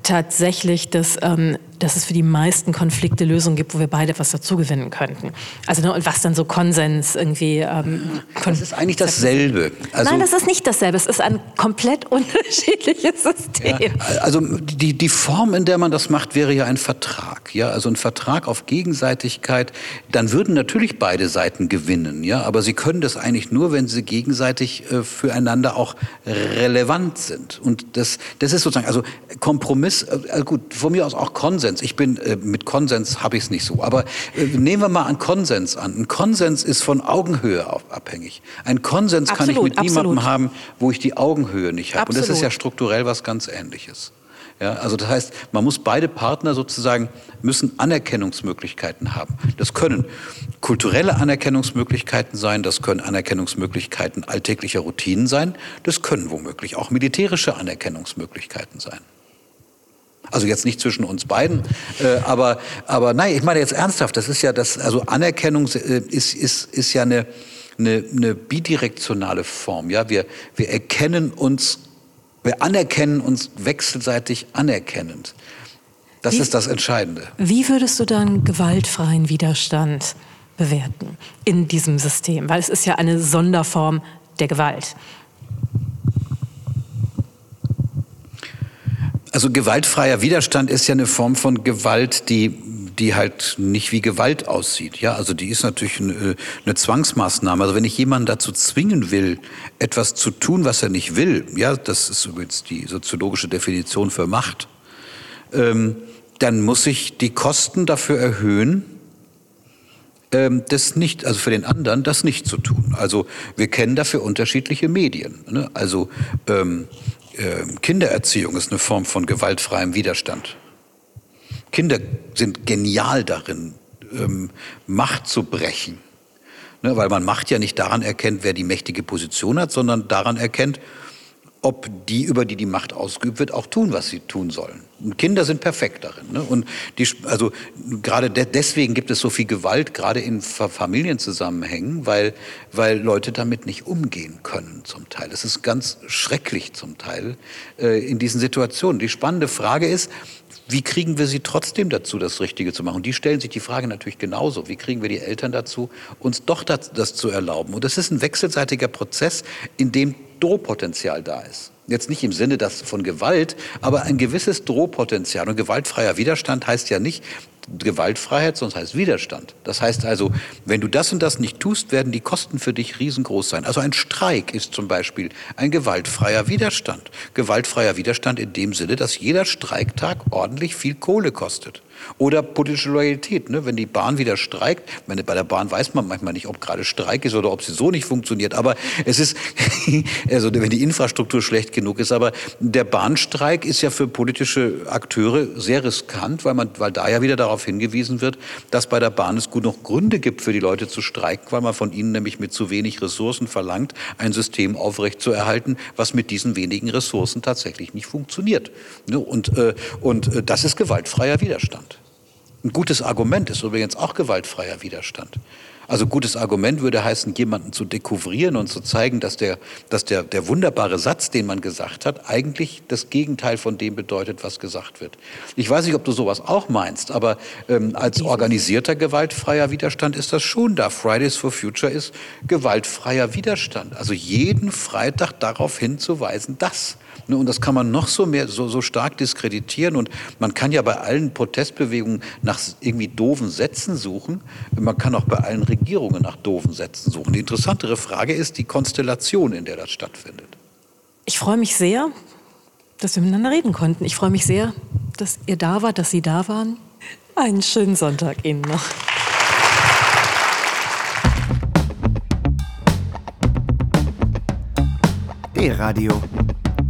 tatsächlich, dass ähm, dass es für die meisten Konflikte Lösungen gibt, wo wir beide was dazugewinnen könnten. Also ne, und was dann so Konsens irgendwie. Ähm, das ist eigentlich dasselbe. Also, Nein, das ist nicht dasselbe. Es ist ein komplett (laughs) unterschiedliches System. Ja, also die, die Form, in der man das macht, wäre ja ein Vertrag. Ja, also ein Vertrag auf Gegenseitigkeit. Dann würden natürlich beide Seiten gewinnen. Ja, aber sie können das eigentlich nur, wenn sie gegenseitig äh, füreinander auch relevant sind. Und das, das ist sozusagen also Kompromiss. Äh, gut, von mir aus auch Konsens. Ich bin äh, mit Konsens habe ich es nicht so. Aber äh, nehmen wir mal einen Konsens an. Ein Konsens ist von Augenhöhe abhängig. Ein Konsens absolut, kann ich mit absolut. niemandem haben, wo ich die Augenhöhe nicht habe. Und das ist ja strukturell was ganz Ähnliches. Ja, also das heißt, man muss beide Partner sozusagen müssen Anerkennungsmöglichkeiten haben. Das können kulturelle Anerkennungsmöglichkeiten sein, das können Anerkennungsmöglichkeiten alltäglicher Routinen sein, das können womöglich auch militärische Anerkennungsmöglichkeiten sein. Also jetzt nicht zwischen uns beiden, äh, aber, aber nein, ich meine jetzt ernsthaft, das ist ja das, also Anerkennung äh, ist, ist, ist ja eine, eine, eine bidirektionale Form. Ja? Wir, wir erkennen uns, wir anerkennen uns wechselseitig anerkennend. Das wie, ist das Entscheidende. Wie würdest du dann gewaltfreien Widerstand bewerten in diesem System? Weil es ist ja eine Sonderform der Gewalt. Also gewaltfreier Widerstand ist ja eine Form von Gewalt, die die halt nicht wie Gewalt aussieht. Ja, also die ist natürlich eine, eine, Zwangsmaßnahme. Also wenn ich jemanden dazu zwingen will, etwas zu tun, was er nicht will, ja, das ist übrigens die soziologische Definition für Macht, ähm, dann muss ich die Kosten dafür erhöhen, ähm, das nicht, also für den anderen das nicht zu tun. Also wir kennen dafür unterschiedliche Medien. Ne? Also ähm, äh, Kindererziehung ist eine Form von gewaltfreiem Widerstand. Kinder sind genial darin, ähm, Macht zu brechen. Ne, weil man Macht ja nicht daran erkennt, wer die mächtige Position hat, sondern daran erkennt, ob die, über die die Macht ausgeübt wird, auch tun, was sie tun sollen. Und Kinder sind perfekt darin. Ne? Und die, also gerade de deswegen gibt es so viel Gewalt, gerade in Familienzusammenhängen, weil, weil Leute damit nicht umgehen können zum Teil. Es ist ganz schrecklich zum Teil äh, in diesen Situationen. Die spannende Frage ist, wie kriegen wir sie trotzdem dazu, das Richtige zu machen? Die stellen sich die Frage natürlich genauso. Wie kriegen wir die Eltern dazu, uns doch das, das zu erlauben? Und das ist ein wechselseitiger Prozess, in dem Drohpotenzial da ist. Jetzt nicht im Sinne das von Gewalt, aber ein gewisses Drohpotenzial. Und gewaltfreier Widerstand heißt ja nicht Gewaltfreiheit, sondern heißt Widerstand. Das heißt also, wenn du das und das nicht tust, werden die Kosten für dich riesengroß sein. Also ein Streik ist zum Beispiel ein gewaltfreier Widerstand. Gewaltfreier Widerstand in dem Sinne, dass jeder Streiktag ordentlich viel Kohle kostet. Oder politische Loyalität. Ne? Wenn die Bahn wieder streikt, meine, bei der Bahn weiß man manchmal nicht, ob gerade Streik ist oder ob sie so nicht funktioniert. Aber es ist, (laughs) also wenn die Infrastruktur schlecht genug ist. Aber der Bahnstreik ist ja für politische Akteure sehr riskant, weil, man, weil da ja wieder darauf hingewiesen wird, dass bei der Bahn es gut noch Gründe gibt für die Leute zu streiken, weil man von ihnen nämlich mit zu wenig Ressourcen verlangt, ein System aufrechtzuerhalten, was mit diesen wenigen Ressourcen tatsächlich nicht funktioniert. Ne? Und, äh, und äh, das ist gewaltfreier Widerstand. Ein gutes Argument ist übrigens auch gewaltfreier Widerstand. Also gutes Argument würde heißen, jemanden zu dekouvrieren und zu zeigen, dass der, dass der, der wunderbare Satz, den man gesagt hat, eigentlich das Gegenteil von dem bedeutet, was gesagt wird. Ich weiß nicht, ob du sowas auch meinst, aber ähm, als organisierter gewaltfreier Widerstand ist das schon da. Fridays for Future ist gewaltfreier Widerstand. Also jeden Freitag darauf hinzuweisen, dass. Ne, und das kann man noch so, mehr, so, so stark diskreditieren. Und man kann ja bei allen Protestbewegungen nach irgendwie doofen Sätzen suchen. Man kann auch bei allen Regierungen nach doofen Sätzen suchen. Die interessantere Frage ist die Konstellation, in der das stattfindet. Ich freue mich sehr, dass wir miteinander reden konnten. Ich freue mich sehr, dass ihr da wart, dass Sie da waren. Einen schönen Sonntag Ihnen noch. D-Radio